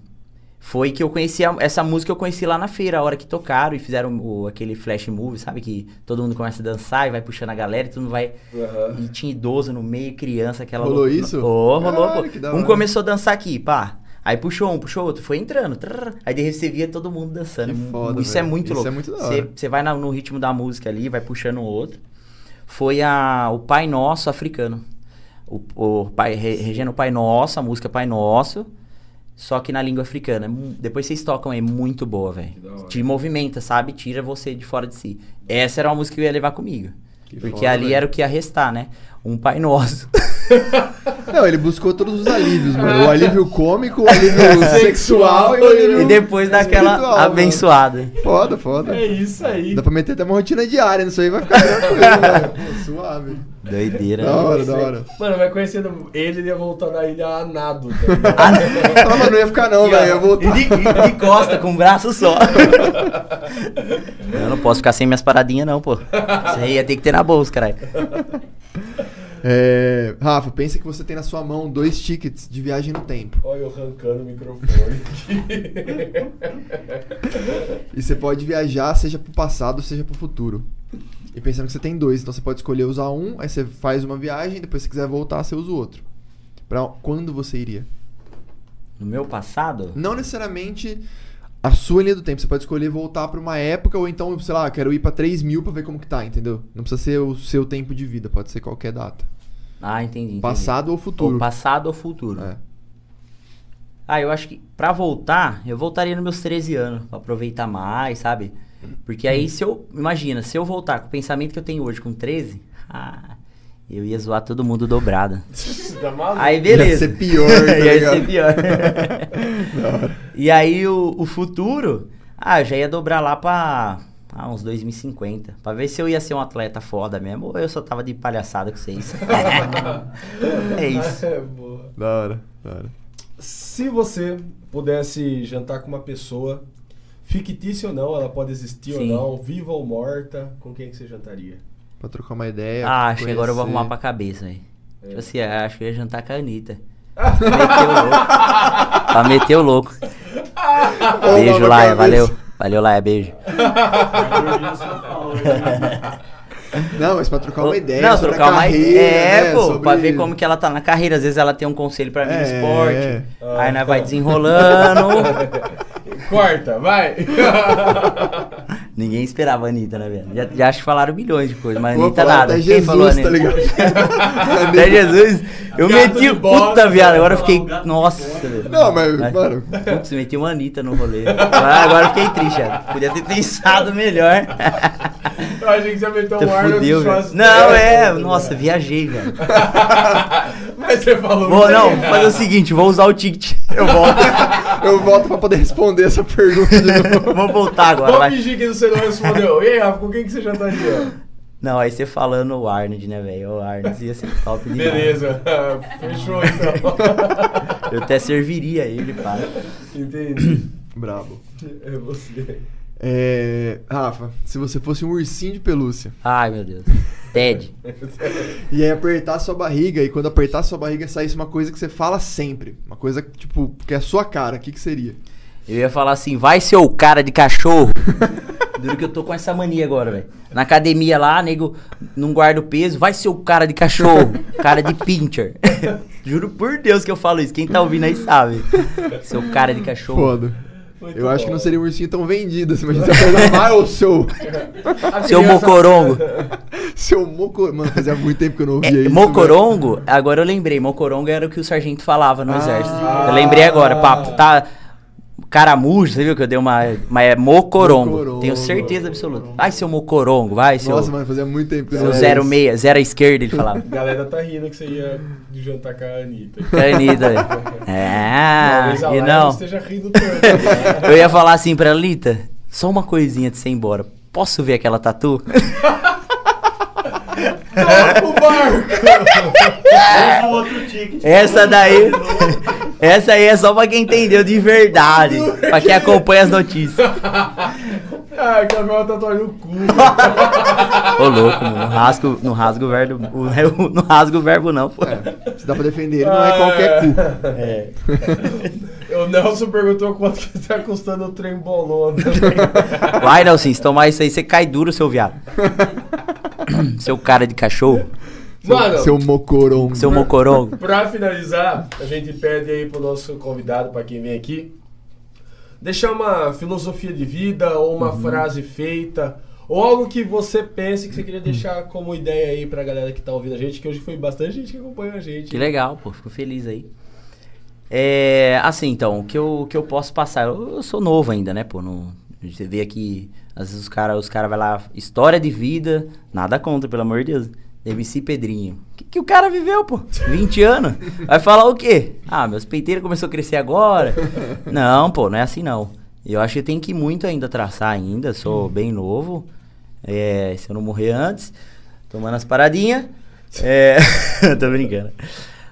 Foi que eu conheci a- essa música eu conheci lá na feira, a hora que tocaram e fizeram o- aquele flash move, sabe? Que todo mundo começa a dançar e vai puxando a galera e todo mundo vai. Aham. E tinha idoso no meio, criança, aquela Rolou loucura. isso? Oh, rolou, Caralho, pô. Um hora. começou a dançar aqui, pá. Aí puxou um, puxou outro, foi entrando. trrr. aí de repente você via todo mundo dançando. Que foda, isso é velho. muito Isso louco. é muito Você- hora. Você vai na- no ritmo da música ali, vai puxando o outro. Foi a, o Pai Nosso africano. O, o pai, re- regendo o Pai Nosso, a música Pai Nosso. Só que na língua africana. Depois vocês tocam aí, muito boa, velho. Te movimenta, sabe? Tira você de fora de si. Essa era uma música que eu ia levar comigo. Que porque foda, ali velho. era o que ia restar, né? Um Pai Nosso. Não, ele buscou todos os alívios, mano. O alívio cômico, o alívio sexual e o alívio e depois daquela espiritual, mano. abençoada. Foda, foda. É isso aí. Dá pra meter até uma rotina diária nisso aí, vai ficar tranquilo, velho. Suave. Doideira. Da né? hora, da hora. Mano, vai conhecendo ele, ele ia voltar na ilha a nado. Tá? Não, mas não ia ficar não, velho. Eu vou e de, e de costa, com um braço só. eu não posso ficar sem minhas paradinhas, não, pô. Isso aí ia ter que ter na bolsa, caralho. É, Rafa, pensa que você tem na sua mão dois tickets de viagem no tempo. Olha eu arrancando o microfone. E você pode viajar, seja pro passado, seja pro futuro. E pensando que você tem dois, então você pode escolher usar um, aí você faz uma viagem, depois se quiser voltar, você usa o outro. Pra quando você iria? No meu passado, Não necessariamente a sua linha do tempo. Você pode escolher voltar pra uma época ou então, sei lá, quero ir pra 3 mil pra ver como que tá, entendeu? Não precisa ser o seu tempo de vida, pode ser qualquer data. ah, entendi. entendi. Passado ou futuro. Ou passado ou futuro. É. Ah, eu acho que pra voltar, eu voltaria nos meus 13 anos, pra aproveitar mais, sabe? Porque aí se eu, imagina, se eu voltar com o pensamento que eu tenho hoje com 13, ah, eu ia zoar todo mundo dobrado. tá maluco? Aí beleza. Ia ser pior, tá ia ser pior. e aí o, o futuro, ah, eu já ia dobrar lá pra ah, uns 2050. Pra ver se eu ia ser um atleta foda mesmo ou eu só tava de palhaçada com vocês. é isso. É, boa. Da hora, da hora. Se você pudesse jantar com uma pessoa, fictícia ou não, ela pode existir Sim. ou não, viva ou morta, com quem que você jantaria? Pra trocar uma ideia. Ah, acho que agora eu vou arrumar pra cabeça, velho. É. Tipo assim, acho que eu ia jantar com a Anitta. Meter o louco. Pra meter o louco. Beijo, Laia. cabeça. Valeu. Valeu, Laia. Beijo. Não, mas pra trocar uma ideia. Não, trocar a uma ideia. É, né, pô, sobre- pra ver como que ela tá na carreira. Às vezes ela tem um conselho pra mim no É. esporte. Aí nós vai Ah. desenrolando. Corta, vai! Ninguém esperava a Anitta, né, velho? Já, já acho que falaram milhões de coisas, mas a Vou Anitta nada. até Quem falou Jesus, tá Anitta? ligado? Até Jesus. Eu Gato meti bosta, puta, viado. Agora eu fiquei. um Nossa, velho. Não, mas, Mas- mano, Putz, meti uma Anitta no rolê. Ah, Agora eu fiquei triste, já. Podia ter pensado melhor. Eu achei que você meteu um Arnold fudeu, velho. Schwarzenegger. Não, é. Nossa, viajei, velho. Mas você falou. Vou, não, vou fazer o seguinte, vou usar o ticket. Eu volto. eu volto pra poder responder essa pergunta de novo. Vou voltar agora, Vou vai. fingir que você não respondeu. E aí, Rafa, com quem que você jantaria? Não, aí você falando o Arnold, né, velho? O Arnold ia ser top demais. Beleza, fechou então. Eu até serviria ele, pá. Entendi. Brabo. É você. É, Rafa, se você fosse um ursinho de pelúcia Ai, meu Deus. Ted. e aí apertar sua barriga e quando apertar sua barriga saísse uma coisa que você fala sempre, uma coisa tipo que é a sua cara, o que que seria? Eu ia falar assim, vai seu cara de cachorro. Duro que eu tô com essa mania agora, velho. Na academia lá, nego não guarda o peso, vai seu cara de cachorro, cara de pincher. Juro por Deus que eu falo isso, quem tá ouvindo aí sabe. Seu cara de cachorro. Foda. Muito Eu acho que bom. não seria um ursinho tão vendido assim, mas você mais o seu Seu mocorongo. seu moco, mano, fazia muito tempo que eu não É, ouvia isso. mocorongo, agora eu lembrei, mocorongo era o que o sargento falava no Ah. exército. Eu lembrei agora, papo, tá... Caramujo, você viu que eu dei uma... Mas é mocorongo. Mocorongo. Tenho certeza absoluta. Vai, seu mocorongo, vai, seu... Nossa, mano, fazia muito tempo que seu ouvia isso. 06, zero à esquerda, ele falava. A galera tá rindo que você ia jantar com a Anitta. Anitta, velho. É, Talvez a e não. esteja rindo tanto. Eu ia falar assim pra Anitta, só uma coisinha de você ir embora. Posso ver aquela tatu? Toca o barco! Essa daí. Essa aí é só pra quem entendeu de verdade. Pra quem acompanha as notícias. Ai, quer ver uma tatuagem no cu. Ô, louco, mano. Não rasgo, não rasgo o verbo. o- Não rasgo o verbo, não, pô. Se dá pra defender ele, não é qualquer cu. É. O Nelson perguntou quanto que tá custando o trem bolona. Vai, Nelson, se tomar isso aí, você cai duro, seu viado. Seu cara de cachorro. Mano, Seu mocorongo. Seu mocorongo. Pra finalizar, a gente pede aí pro nosso convidado, pra quem vem aqui, deixar uma filosofia de vida ou uma frase feita ou algo que você pense que você queria deixar como ideia aí pra galera que tá ouvindo a gente, que hoje foi bastante gente que acompanhou a gente. Que legal, pô. Fico feliz aí. É, assim, então, o que eu, o que eu posso passar? Eu, eu sou novo ainda, né, pô? Não, você vê aqui, às vezes os caras os cara vai lá, história de vida, nada contra, pelo amor de Deus. MC Pedrinho. O que, que o cara viveu, pô? 20 anos? Vai falar o quê? Ah, meus peiteiros começou a crescer agora. Não, pô, não é assim não. Eu acho que tem que muito ainda traçar ainda, sou bem novo. É, se eu não morrer antes, tomando as paradinhas. É, tô brincando.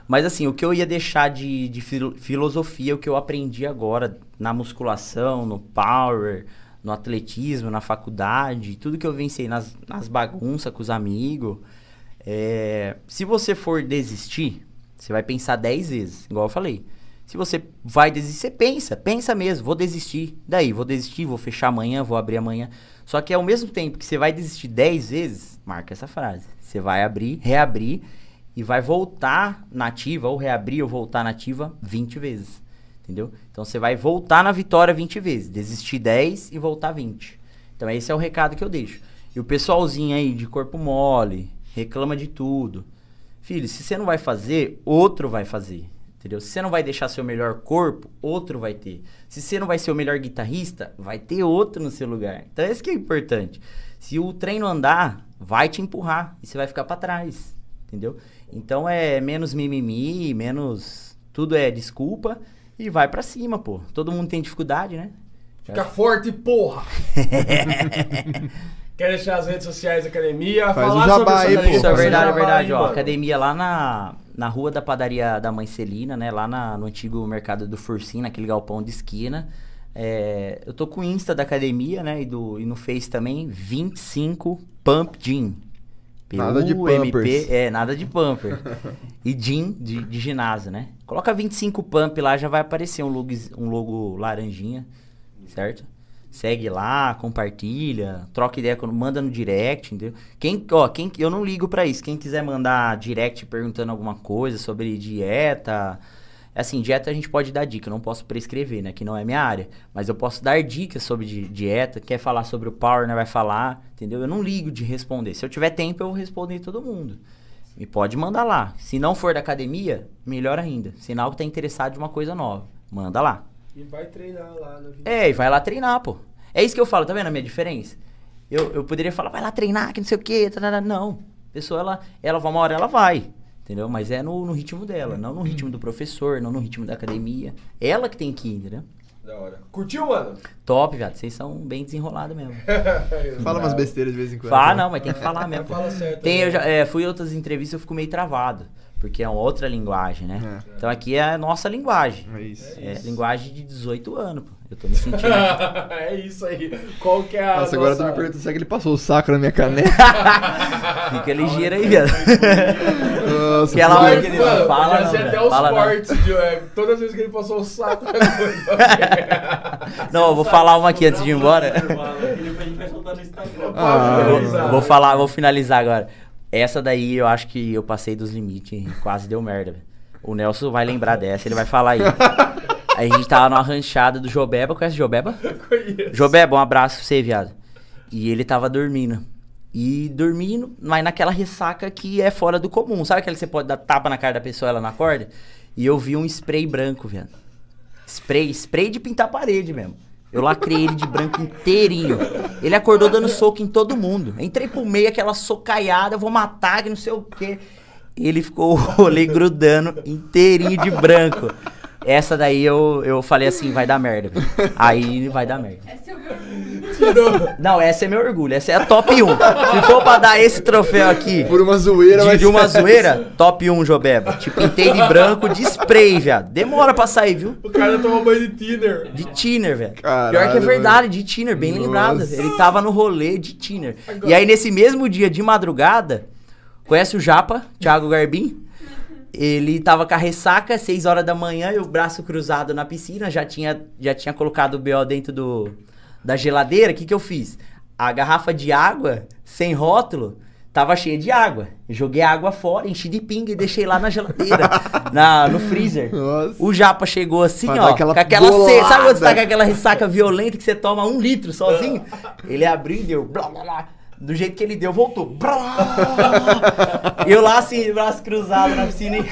Mas assim, o que eu ia deixar de, de filo- filosofia, o que eu aprendi agora na musculação, no power, no atletismo, na faculdade, tudo que eu venci nas, nas bagunças com os amigos. É, se você for desistir, você vai pensar 10 vezes, igual eu falei. Se você vai desistir, você pensa, pensa mesmo, vou desistir. Daí, vou desistir, vou fechar amanhã, vou abrir amanhã. Só que ao mesmo tempo que você vai desistir 10 vezes, marca essa frase. Você vai abrir, reabrir e vai voltar na ativa, ou reabrir ou voltar na ativa 20 vezes. Entendeu? Então você vai voltar na vitória 20 vezes. Desistir 10 e voltar 20. Então esse é o recado que eu deixo. E o pessoalzinho aí de corpo mole, reclama de tudo. Filho, se você não vai fazer, outro vai fazer. Entendeu? Se você não vai deixar seu melhor corpo, outro vai ter. Se você não vai ser o melhor guitarrista, vai ter outro no seu lugar. Então esse que é importante. Se o treino andar, vai te empurrar e você vai ficar pra trás. Entendeu? Então é menos mimimi, menos tudo é desculpa e vai pra cima, pô. Todo mundo tem dificuldade, né? Fica forte, porra! Quer deixar as redes sociais da academia? Faz falar o jabá sobre aí, pô. Isso é verdade, é verdade, aí, ó. mano. Academia lá na, na rua da padaria da Mãe Celina, né? Lá na- no antigo mercado do Fursim, naquele galpão de esquina. É, eu tô com o Insta da academia, né? E, do, e no Face também, 25 Pump Gym. Nada de PUMP, pumpers. É, nada de pumper. e gym de, de ginásio, né? Coloca 25 pump lá, já vai aparecer um logo, um logo laranjinha, certo? Segue lá, compartilha, troca ideia, manda no direct, entendeu? Quem, ó, quem, eu não ligo pra isso. Quem quiser mandar direct perguntando alguma coisa sobre dieta, Assim, dieta a gente pode dar dica, eu não posso prescrever, né? Que não é minha área. Mas eu posso dar dicas sobre di- dieta. Quer falar sobre o Power, né? Vai falar, entendeu? Eu não ligo de responder. Se eu tiver tempo, eu vou responder todo mundo. E pode mandar lá. Se não for da academia, melhor ainda. Sinal que tá interessado de uma coisa nova. Manda lá. E vai treinar lá na vida. É, e vai lá treinar, pô. É isso que eu falo, tá vendo a minha diferença? Eu, eu poderia falar, vai lá treinar, que não sei o quê. tarará. Não. A pessoa, ela, ela vai uma hora, ela vai. Entendeu? Mas é no, no ritmo dela, não no ritmo do professor, não no ritmo da academia. Ela que tem que ir, entendeu? Da hora. Curtiu, mano? Top, viado. Vocês são bem desenrolados mesmo. Fala umas besteiras de vez em quando. Fala, né? não, mas tem que falar mesmo. Fala certo. Tem, né? eu já, é, fui em outras entrevistas, eu fico meio travado. Porque é uma outra linguagem, né? É. Então aqui é a nossa linguagem. É isso. É linguagem de 18 anos, pô. Eu tô me sentindo. é isso aí. Qual que é a. Nossa, agora tu nossa- me pergunta, será que ele passou o saco na minha caneta? Fica ligeiro aí, viado. Nossa, Aquela hora que ele não fala, já não, sei velho. até os Fala não. cortes. De, é, todas as vezes que ele passou o saco. Não, eu vou falar uma aqui antes de ir embora. E depois a gente vai soltar no Instagram. Ah, Vou- vou falar, vou finalizar agora. Essa daí eu acho que eu passei dos limites, quase deu merda. velho. O Nelson vai lembrar dessa, ele vai falar aí. Aí a gente tava numa ranchada do Jobeba, conhece o Jobeba? Conheço. Jobeba, um abraço pra você, viado. E ele tava dormindo. E dormindo, mas naquela ressaca que é fora do comum. Sabe aquela que você pode dar tapa na cara da pessoa ela não acorda? E eu vi um spray branco, viado. Spray, spray de pintar parede mesmo. Eu lacrei ele de branco inteirinho. Ele acordou dando soco em todo mundo. Entrei pro meio, aquela socaiada, vou matar, que não sei o quê. Ele ficou o rolê grudando inteirinho de branco. Essa daí eu, eu falei assim, vai dar merda. velho. Aí vai dar merda. Esse é o meu. Tirou. Não, essa é meu orgulho. Essa é a top 1. Se for pra dar esse troféu aqui Por uma zoeira, de, de uma ser- zoeira, top 1, Jobeba. Te pintei de branco de spray, viado. Demora pra sair, viu? O cara tomou banho de thinner. De thinner, velho. Caralho, Pior que é mano. verdade, de thinner, bem Nossa. lembrado. Ele tava no rolê de thinner. E aí, nesse mesmo dia de madrugada, conhece o Japa, Thiago Garbim? Ele tava com a ressaca, 6 horas da manhã, e o braço cruzado na piscina, já tinha, já tinha colocado o BO dentro do, da geladeira. O que que eu fiz? A garrafa de água, sem rótulo, tava cheia de água. Joguei a água fora, enchi de pinga e deixei lá na geladeira, na, no freezer. Nossa. O Japa chegou assim, ó, aquela com aquela bolada. Sabe quando você tá com aquela ressaca violenta que você toma um litro sozinho? Ele abriu e deu. Blá, blá, blá. Do jeito que ele deu, voltou. Blá. Eu lá assim, de braço cruzado na piscina e.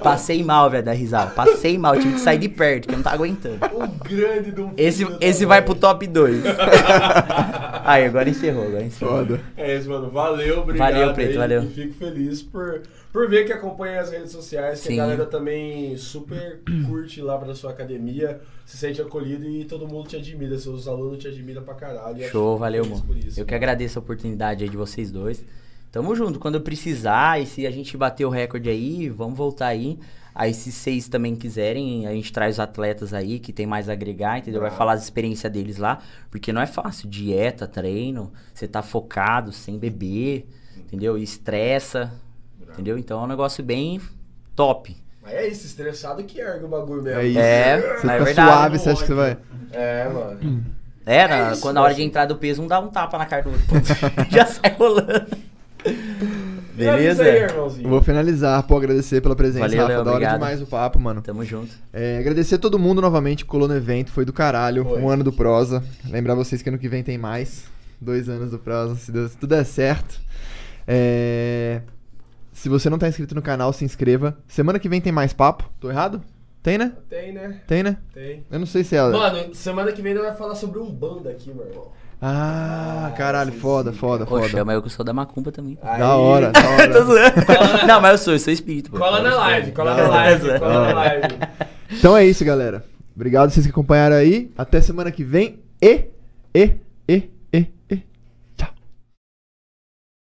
Passei mal, velho, da risada. Passei mal, eu tive que sair de perto, que eu não tava aguentando. O grande do Esse, esse vai pro top 2. Aí, agora encerrou, agora encerrou. Foda. É isso, mano. Valeu, obrigado. Valeu, Preto, aí. valeu. E fico feliz por, por ver que acompanha as redes sociais, que Sim. a galera também super curte lá pra sua academia, se sente acolhido e todo mundo te admira. Seus alunos te admiram pra caralho. Show, valeu, isso, Eu que mano. agradeço a oportunidade aí de vocês dois. Tamo junto. Quando eu precisar, e se a gente bater o recorde aí, vamos voltar aí. Aí, se vocês também quiserem, a gente traz os atletas aí que tem mais a agregar, entendeu? Vai falar as experiências deles lá. Porque não é fácil. Dieta, treino, você tá focado, sem beber, entendeu? E estressa, entendeu? Então é um negócio bem top. Mas é isso, estressado que ergue o bagulho mesmo. É isso. É, Você é fica verdade. suave, você acha que você vai. É, mano. É, na- É isso, quando na hora de entrar do peso, um dá um tapa na cara do outro. Já sai rolando. Finaliza Beleza? aí, irmãozinho. Vou finalizar, pô, agradecer pela presença, Valeu, Rafa. Léo, da hora obrigado. demais o papo, mano. Tamo junto. É, agradecer a todo mundo novamente que colou no evento, foi do caralho. Foi. Um ano do Prosa. Lembrar vocês que ano que vem tem mais. Dois anos do Prosa, se, Deus- se tudo der certo. É, Se você não tá inscrito no canal, se inscreva. Semana que vem tem mais papo. Tô errado? Tem, né? Tem, né? Tem, né? Tem. Eu não sei se ela. Mano, semana que vem nós vai falar sobre um banda aqui, meu irmão. Ah, caralho, sim, foda, sim, foda, Pô, foda. chama eu que eu sou da macumba também. Aí- Da hora, da Tô hora. zoando. Não, mas eu sou, eu sou espírito. pô. Cola na live, cola na live, cola na live. Então é isso, galera. Obrigado vocês que acompanharam aí. Até semana que vem. E. E.